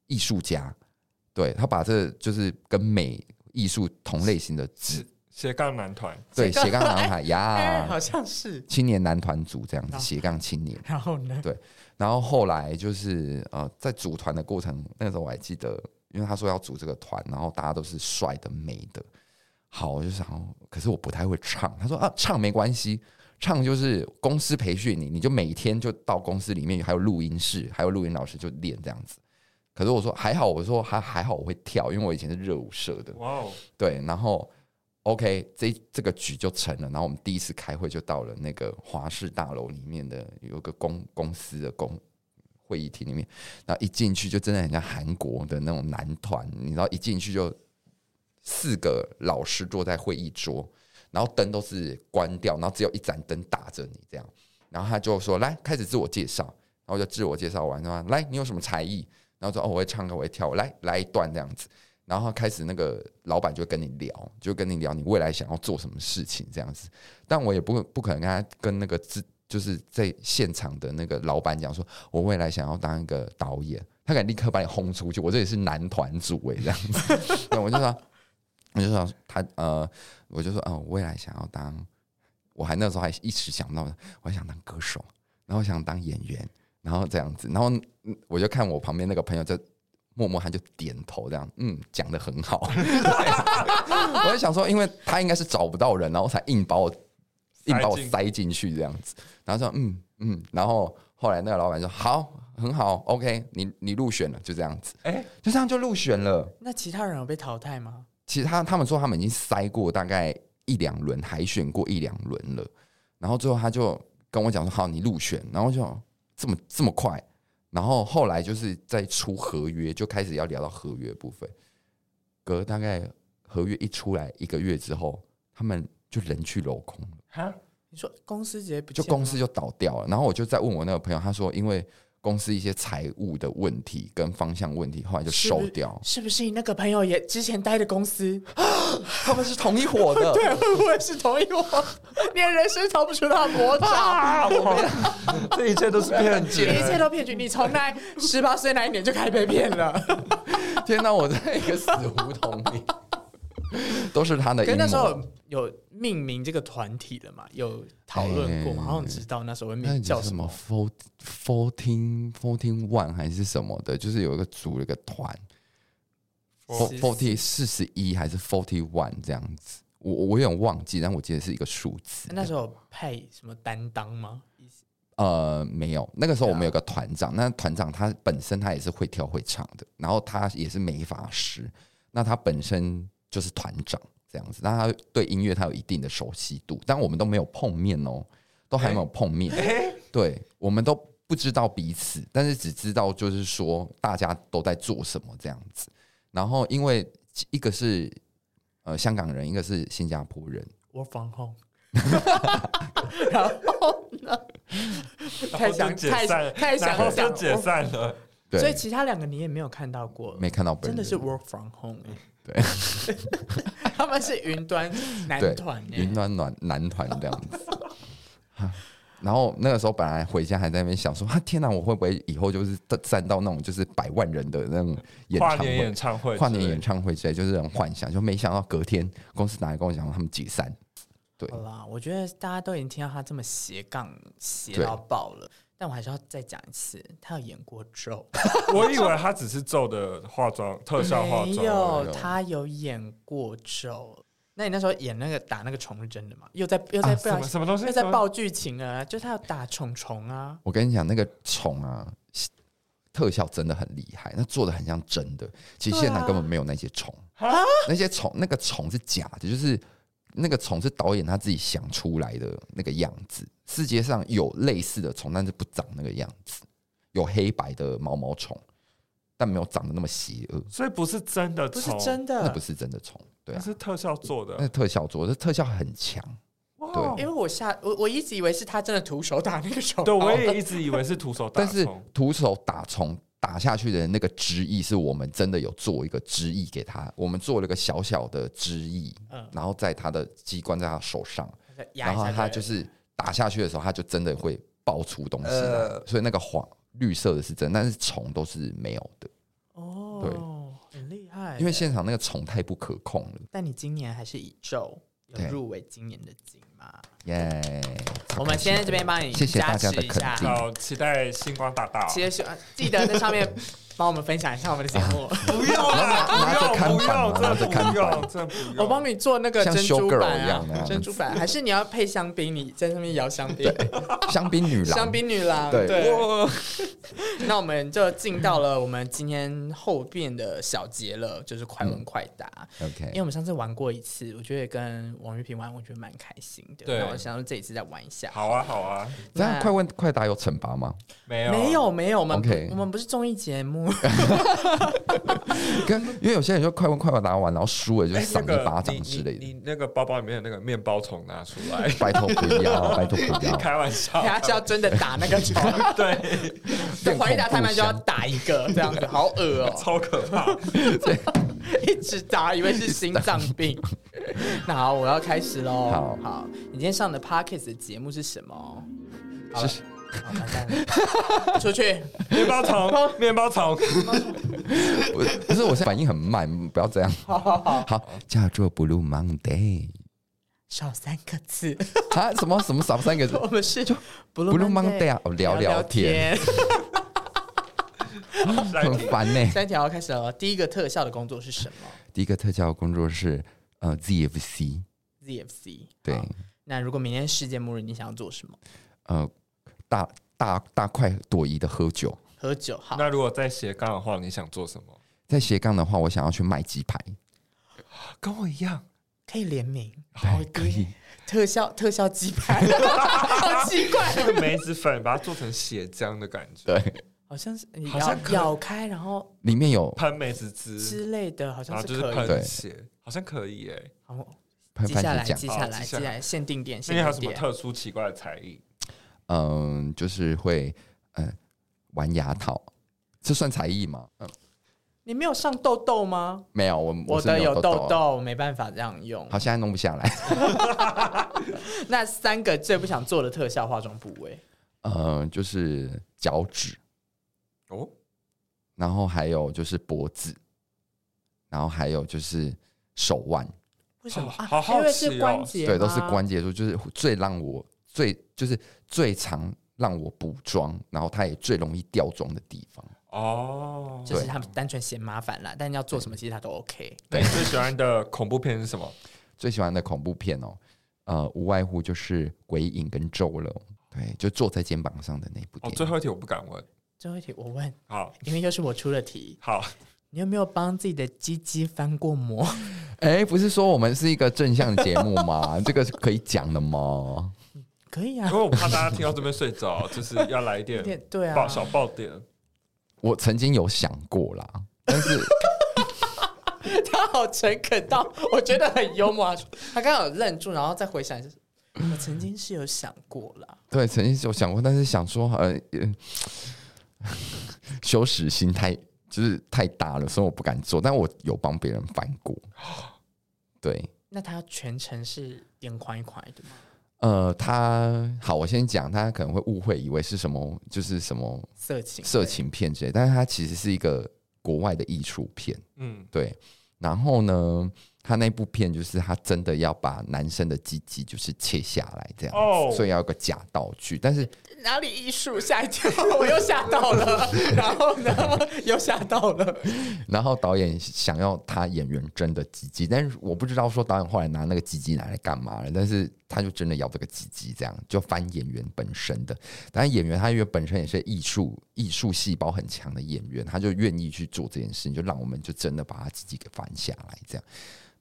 艺术家。对，他把这就是跟美。艺术同类型的字，斜杠男团，对，斜杠男孩呀，好像是青年男团组这样子，斜杠青年。然后呢？对，然后后来就是呃，在组团的过程，那个时候我还记得，因为他说要组这个团，然后大家都是帅的、美的。好，我就想，可是我不太会唱。他说啊，唱没关系，唱就是公司培训你，你就每天就到公司里面，还有录音室，还有录音老师就练这样子。可是我说还好，我说还还好，我会跳，因为我以前是热舞社的。哇哦，对，然后 OK，这这个局就成了。然后我们第一次开会就到了那个华氏大楼里面的有个公公司的公会议厅里面，然后一进去就真的很像韩国的那种男团，你知道，一进去就四个老师坐在会议桌，然后灯都是关掉，然后只有一盏灯打着你这样。然后他就说：“来，开始自我介绍。”然后就自我介绍完，说：“来，你有什么才艺？”然后说哦，我会唱歌，我会跳舞，来来一段这样子。然后开始那个老板就跟你聊，就跟你聊你未来想要做什么事情这样子。但我也不不可能跟他跟那个自就是在现场的那个老板讲说，我未来想要当一个导演，他敢立刻把你轰出去。我这里是男团组诶，这样子。对，我就说我就说他呃，我就说哦，未来想要当，我还那时候还一直想到，我还想当歌手，然后想当演员，然后这样子，然后我就看我旁边那个朋友就默默他就点头这样，嗯，讲得很好。我就想说，因为他应该是找不到人，然后才硬把我硬把我塞进去这样子，然后说嗯嗯，然后后来那个老板说好，很好，OK，你你入选了，就这样子，哎，就这样就入选了。那其他人有被淘汰吗？其他他们说他们已经塞过大概一两轮，海选过一两轮了，然后最后他就跟我讲说：“好，你入选。”然后就这么这么快，然后后来就是在出合约，就开始要聊到合约部分。隔大概合约一出来一个月之后，他们就人去楼空了。哈？你说公司直接不就公司就倒掉了？然后我就在问我那个朋友，他说因为。公司一些财务的问题跟方向问题，后来就收掉。是不是你那个朋友也之前待的公司？他们是同一伙的，对，会不会是同一伙？你的人生逃不出他的魔掌。啊、这一切都是骗局，一切都骗局。你从那十八岁那一年就开始被骗了。天哪，我在一个死胡同里。都是他的。可是那时候有命名这个团体了嘛？有讨论过吗？好像知道那时候叫什么？Fourteen Fourteen One 还是什么的？就是有一个组了一个团，Forty 四十一还是 Forty One 这样子？我我有点忘记，但我记得是一个数字。那时候派什么担当吗？呃，没有。那个时候我们有个团长，那团长他本身他也是会跳会唱的，然后他也是美法师，那他本身。就是团长这样子，那他对音乐他有一定的熟悉度，但我们都没有碰面哦，都还没有碰面，对，我们都不知道彼此，但是只知道就是说大家都在做什么这样子。然后因为一个是呃香港人，一个是新加坡人，Work from home，然后呢，太想太太想想解散了，对，所以其他两个你也没有看到过，没看到本人，真的是 Work from home 哎。对，他们是云端男团，云端暖男团这样子。然后那个时候本来回家还在那边想说：“啊，天哪，我会不会以后就是站到那种就是百万人的那种演唱会、跨年演唱会、跨年演唱会之类，就是这种幻想。”就没想到隔天公司打来跟我讲，他们解散。对，好啦，我觉得大家都已经听到他这么斜杠斜到爆了。但我还是要再讲一次，他有演过咒。我以为他只是咒的化妆特效化妆，没有，他有演过咒。那你那时候演那个打那个虫是真的吗？又在又在不、啊、什么东西？又在爆剧情啊！就他要打虫虫啊！我跟你讲，那个虫啊，特效真的很厉害，那做的很像真的。其实现场根本没有那些虫，啊、那些虫那个虫是假的，就是。那个虫是导演他自己想出来的那个样子。世界上有类似的虫，但是不长那个样子。有黑白的毛毛虫，但没有长得那么邪恶。所以不是真的虫，不是真的，那不是真的虫。对、是特效做的。那是特效做的，特效很强。哇对，因为我下我我一直以为是他真的徒手打那个虫。对，我也一直以为是徒手打，但是徒手打虫。打下去的那个汁液是我们真的有做一个汁液给他，我们做了个小小的汁液，然后在他的机关在他手上，然后他就是打下去的时候，他就真的会爆出东西来，所以那个黄绿色的是真，但是虫都是没有的。哦，对，很厉害，因为现场那个虫太不可控了。但你今年还是以咒有入围今年的金。耶！Yeah, 我们先在这边帮你加持一下，谢谢大家的肯定。好，期待星光大道。记得记得在上面帮我们分享一下我们的节目。不要了，不要，不要，真的不用，真的不用。我帮你做那个珍珠板啊，珍珠板，还是你要配香槟？你在上面摇香槟，香槟女郎，香槟女郎。对。那我们就进到了我们今天后边的小节了，就是快问快答。OK，因为我们上次玩过一次，我觉得跟王玉平玩，我觉得蛮开心的。对，我想说这一次再玩一下。好啊，好啊。那快问快答有惩罚吗？没有，没有，没有。我们我们不是综艺节目。跟因为有些人就快问快答完，然后输了就赏一巴掌之类的。你那个包包里面的那个面包虫拿出来，拜托不要，拜托不要。开玩笑，他是要真的打那个虫。对，怀疑答太慢就要打一个，这样子好恶哦，超可怕。对，一直打，以为是心脏病。那好，我要开始喽。好，好，你今天上的 Podcast 的节目是什么？好，好，出去，面包虫，面包虫。不是，不是，我现在反应很慢，不要这样。好好好，好，叫做 Blue Monday，少三个字啊？什么什么少三个字？我们是 Blue Monday 啊，聊聊天，很烦呢。三条要开始了，第一个特效的工作是什么？第一个特效的工作是呃 ZFC，ZFC 对。那如果明天世界末日，你想要做什么？呃，大大大快朵颐的喝酒。喝酒好。那如果在斜杠的话，你想做什么？在斜杠的话，我想要去卖鸡排，跟我一样，可以联名，对，可以特效特效鸡排，好奇怪，那个梅子粉把它做成血浆的感觉，对，好像是你要咬开，然后里面有喷梅子汁。之类的，好像是就是喷血，好像可以哎，好，记下来，记下来，记下来，限定店，那边还有什么特殊奇怪的才艺？嗯，就是会嗯。玩牙套，这算才艺吗？嗯，你没有上痘痘吗？没有，我我的有痘痘，没办法这样用。好，现在弄不下来。那三个最不想做的特效化妆部位，嗯，就是脚趾哦，然后还有就是脖子，然后还有就是手腕。为什么？啊，好好奇哦，因为是关节，对，都是关节处，就是最让我最就是最常。让我补妆，然后它也最容易掉妆的地方哦，就是他们单纯嫌麻烦啦，但要做什么其实他都 OK。对，最喜欢的恐怖片是什么？最喜欢的恐怖片哦，呃，无外乎就是《鬼影》跟《咒了》。对，就坐在肩膀上的那部电影。哦，最后一题我不敢问，最后一题我问。好，因为又是我出的题。好，你有没有帮自己的鸡鸡翻过膜？哎，不是说我们是一个正向节目吗？这个是可以讲的吗？可以啊，因为我怕大家听到这边睡着，就是要来一点对啊，爆小爆点。我曾经有想过啦，但是他好诚恳到我觉得很幽默。他刚刚有愣住，然后再回想，我曾经是有想过啦。对，曾经是有想过，但是想说呃，羞耻心太就是太大了，所以我不敢做。但我有帮别人翻过。对，那他全程是眼宽一宽的吗？呃，他好，我先讲，他可能会误会，以为是什么，就是什么色情色情片之类，但是他其实是一个国外的艺术片，嗯，对。然后呢，他那部片就是他真的要把男生的鸡鸡就是切下来这样，哦，所以要有个假道具，但是。哪里艺术？吓一跳，我又吓到了。然后呢，又吓到了。然后导演想要他演员真的鸡鸡，但是我不知道说导演后来拿那个鸡鸡拿来干嘛了。但是他就真的要这个鸡鸡，这样就翻演员本身的。但是演员他因为本身也是艺术艺术细胞很强的演员，他就愿意去做这件事情，就让我们就真的把他鸡鸡给翻下来，这样。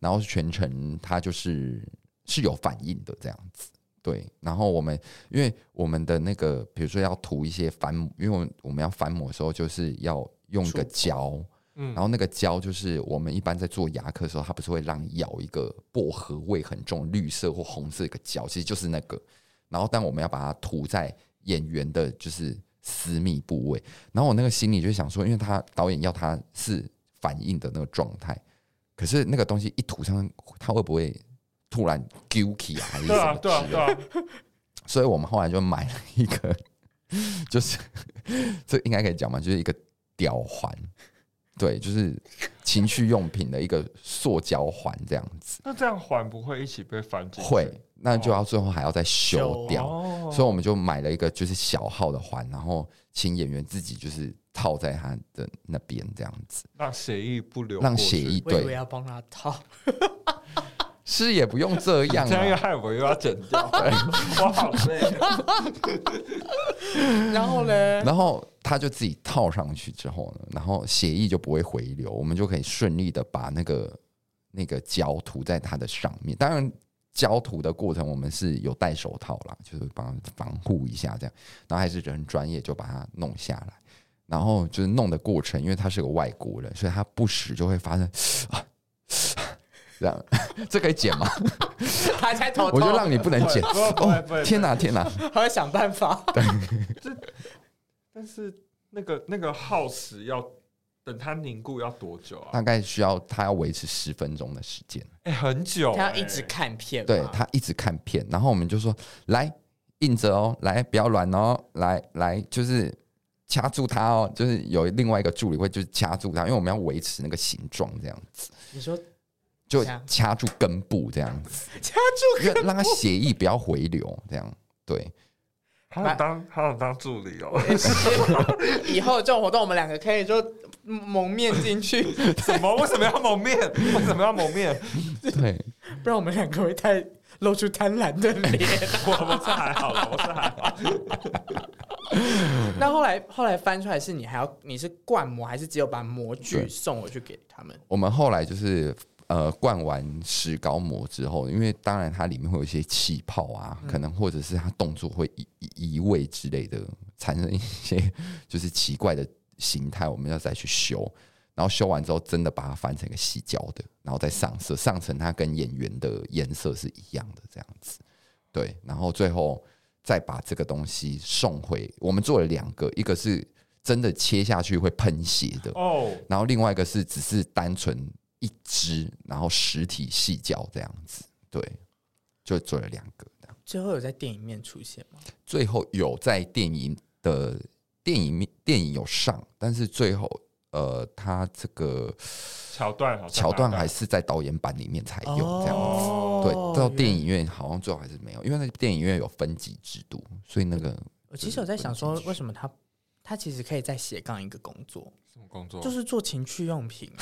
然后全程他就是是有反应的这样子。对，然后我们因为我们的那个，比如说要涂一些翻，因为我们要翻模的时候，就是要用一个胶，嗯，然后那个胶就是我们一般在做牙科的时候，它不是会让你咬一个薄荷味很重、绿色或红色一个胶，其实就是那个。然后，但我们要把它涂在演员的就是私密部位。然后我那个心里就想说，因为他导演要他是反应的那个状态，可是那个东西一涂上，他会不会？突然丢弃啊，还是什么？对啊，对啊，对啊。所以我们后来就买了一个，就是这应该可以讲嘛，就是一个吊环，对，就是情趣用品的一个塑胶环这样子。那这样环不会一起被翻进去？会，那就要最后还要再修掉。哦、所以我们就买了一个就是小号的环，然后请演员自己就是套在他的那边这样子，让血液不流，让血液对，我要帮他套。是也不用这样，这样又害我又要剪掉，我好累。然后呢？然后他就自己套上去之后呢，然后血液就不会回流，我们就可以顺利的把那个那个胶涂在它的上面。当然，胶涂的过程我们是有戴手套啦，就是帮防护一下这样。然后还是人专业就把它弄下来，然后就是弄的过程，因为他是个外国人，所以他不时就会发生啊。这样，这可以剪吗？还在偷偷，我就让你不能剪。哦，天哪，天哪！他会想办法。对，但是那个那个耗时要等它凝固要多久啊？大概需要它要维持十分钟的时间。哎，很久。他要一直看片。对，他一直看片，然后我们就说：来，硬着哦，来，不要软哦，来来，就是掐住它哦，就是有另外一个助理会就是掐住它，因为我们要维持那个形状这样子。你说就掐住根部这样子，掐住根部，让它血液不要回流，这样对。好想当好想当助理哦！以后这种活动我们两个可以就蒙面进去。什么？为什么要蒙面？为什么要蒙面？对，不然我们两个会太露出贪婪的脸。我们是还好了，我是还好。那后来后来翻出来是你还要你是灌膜还是只有把模具送回去给他们？我们后来就是。呃，灌完石膏膜之后，因为当然它里面会有一些气泡啊，嗯、可能或者是它动作会移移位之类的，产生一些就是奇怪的形态，我们要再去修。然后修完之后，真的把它翻成一个细胶的，然后再上色，上层它跟演员的颜色是一样的这样子。对，然后最后再把这个东西送回。我们做了两个，一个是真的切下去会喷血的哦，然后另外一个是只是单纯。一只，然后实体细胶这样子，对，就做了两个。最后有在电影面出现吗？最后有在电影的电影面电影有上，但是最后呃，他这个桥段桥段还是在导演版里面才有这样子。哦、对，到电影院好像最后还是没有，因为那个电影院有分级制度，所以那个我其实我在想说，为什么他他其实可以再斜杠一个工作？什么工作就是做情趣用品，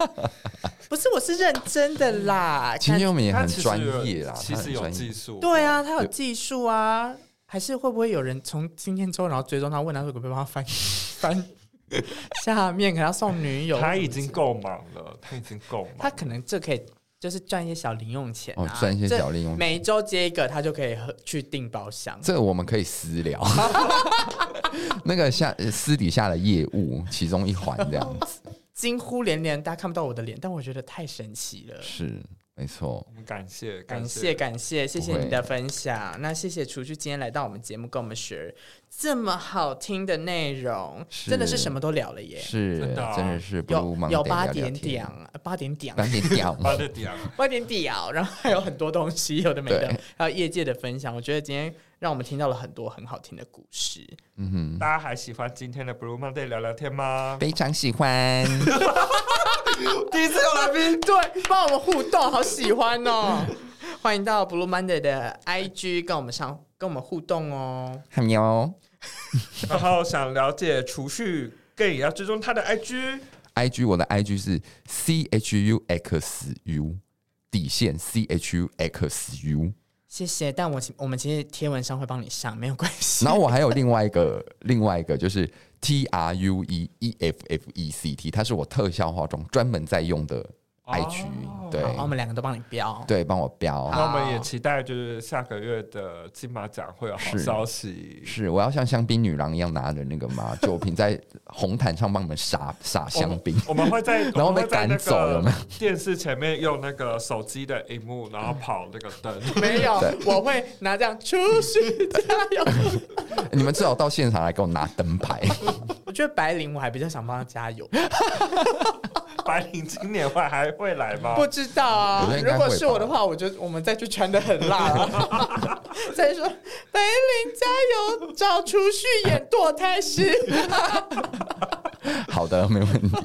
不是，我是认真的啦。情趣用品也很专业啦，其实有技术。对啊，他有技术啊，还是会不会有人从今天之后，然后追踪他，问他会不会帮他翻翻下面，给他送女友？他已经够忙了，他已经够忙。他可能这可以。就是赚一些小零用钱啊，赚一些小零用钱，每周接一个，他就可以去订包厢。这个我们可以私聊，那个下私底下的业务其中一环这样子。惊呼连连，大家看不到我的脸，但我觉得太神奇了。是。没错，我们感谢感谢感谢，谢谢你的分享。那谢谢厨师今天来到我们节目，跟我们学这么好听的内容，真的是什么都聊了耶！是，真的是有有八点点，八点点，八点点，八点点，八点点，然后还有很多东西，有的没的，还有业界的分享。我觉得今天让我们听到了很多很好听的故事。嗯哼，大家还喜欢今天的 Blue Monday 聊聊天吗？非常喜欢。第一次有来宾，对，帮我们互动，好喜欢哦！欢迎到 Blue Monday 的 IG 跟我们上，跟我们互动哦。还有，然后想了解储蓄，更也要追踪他的 IG。IG 我的 IG 是 C H U X U 底线 C H U X U。谢谢，但我我们其实贴文上会帮你上，没有关系。然后我还有另外一个，另外一个就是 T R U E E F F E C T，它是我特效化妆专门在用的。IG 对，我们两个都帮你标，对，帮我标。那我们也期待，就是下个月的金马奖会有好消息。是，我要像香槟女郎一样拿着那个嘛 酒瓶在红毯上帮你们撒撒香槟。我们会在，然后被赶走了吗？电视前面用那个手机的荧幕，然后跑那个灯。没有，我会拿这样出去加油。你们至少到现场来给我拿灯牌。我觉得白灵我还比较想帮他加油。白领今年会还会来吗？不知道啊。如果是我的话，我就我们再去穿的很辣了。再说白领加油，找储蓄演堕胎师。好的，没问题。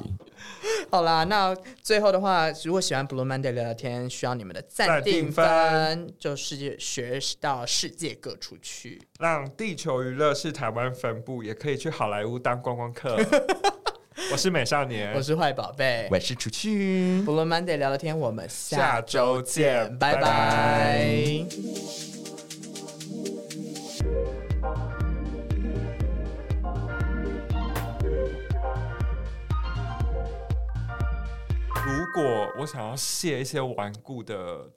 好啦，那最后的话，如果喜欢 Blue Monday 聊聊天，需要你们的暂定分，就世界学到世界各处去，让地球娱乐是台湾分部，也可以去好莱坞当观光客。我是美少年，我是坏宝贝，我是楚去。Blue Monday 聊聊天，我们下周见，拜拜。如果我想要卸一些顽固的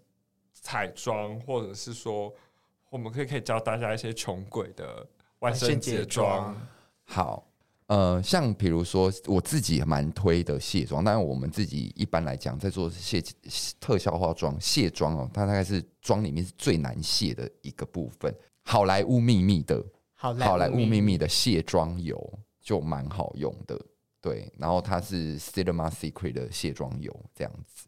彩妆，或者是说，我们可以可以教大家一些穷鬼的万圣节妆，好。呃，像比如说我自己蛮推的卸妆，但是我们自己一般来讲在做卸特效化妆卸妆哦，它大概是妆里面是最难卸的一个部分。好莱坞秘密的好莱坞秘密的卸妆油就蛮好用的，对，然后它是 Cinema Secret 的卸妆油这样子，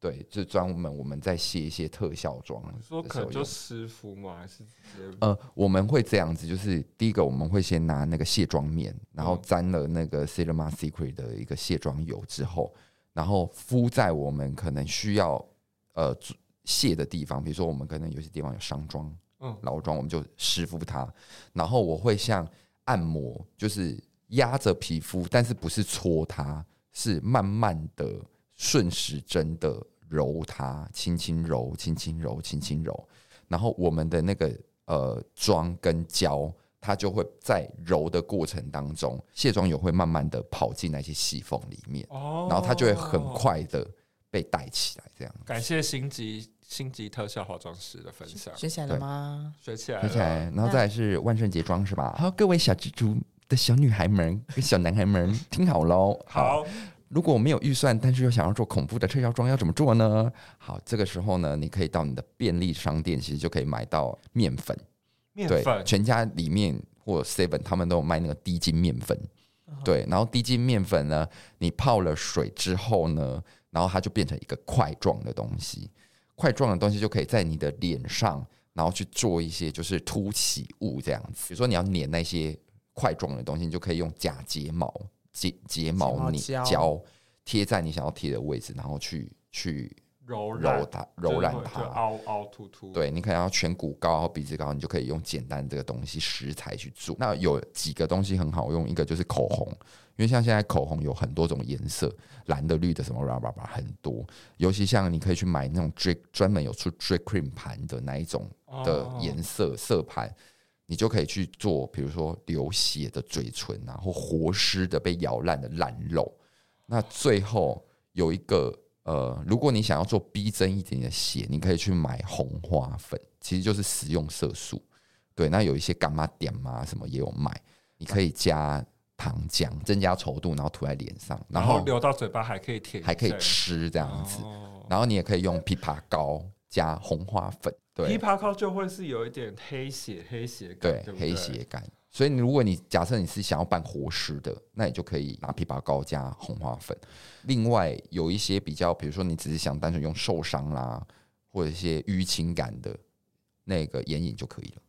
对，就专门我们在卸一些特效妆。你说可能就湿敷吗？还是直接呃，我们会这样子，就是第一个我们会先拿那个卸妆棉，然后沾了那个 Cinema Secret 的一个卸妆油之后，然后敷在我们可能需要呃卸的地方，比如说我们可能有些地方有伤妆、嗯，老妆，我们就湿敷它。然后我会像按摩，就是压着皮肤，但是不是搓它，是慢慢的。顺时针的揉它，轻轻揉，轻轻揉，轻轻揉，然后我们的那个呃妆跟胶，它就会在揉的过程当中，卸妆油会慢慢的跑进那些细缝里面，哦，然后它就会很快的被带起来，这样。感谢星级星级特效化妆师的分享，学起来了吗？学起来，学起来，然后再来是万圣节妆是吧？好，各位小蜘蛛的小女孩们跟小男孩们，听好喽，好。好如果我没有预算，但是又想要做恐怖的特效妆，要怎么做呢？好，这个时候呢，你可以到你的便利商店，其实就可以买到面粉。面粉，对，全家里面或 Seven 他们都有卖那个低筋面粉。对，然后低筋面粉呢，你泡了水之后呢，然后它就变成一个块状的东西。块状的东西就可以在你的脸上，然后去做一些就是凸起物这样子。比如说你要粘那些块状的东西，你就可以用假睫毛。睫睫毛你胶贴在你想要贴的位置，然后去去揉揉它，揉染它，凹凹凸凸。对，你可能要颧骨高、鼻子高，你就可以用简单这个东西食材去做。那有几个东西很好用，一个就是口红，因为像现在口红有很多种颜色，蓝的、绿的，什么叭叭叭很多。尤其像你可以去买那种专专门有出 drag cream 盘的那一种的颜色色盘。你就可以去做，比如说流血的嘴唇啊，或活尸的被咬烂的烂肉。那最后有一个呃，如果你想要做逼真一点的血，你可以去买红花粉，其实就是食用色素。对，那有一些干妈点嘛什么也有卖，你可以加糖浆增加稠度，然后涂在脸上，然后流到嘴巴还可以舔，还可以吃这样子。然后你也可以用枇杷膏加红花粉。枇杷膏就会是有一点黑血黑血感，对，对，对黑血感。所以，如果你假设你是想要办活尸的，那你就可以拿枇杷膏加红花粉。另外，有一些比较，比如说你只是想单纯用受伤啦，或者一些淤青感的那个眼影就可以了。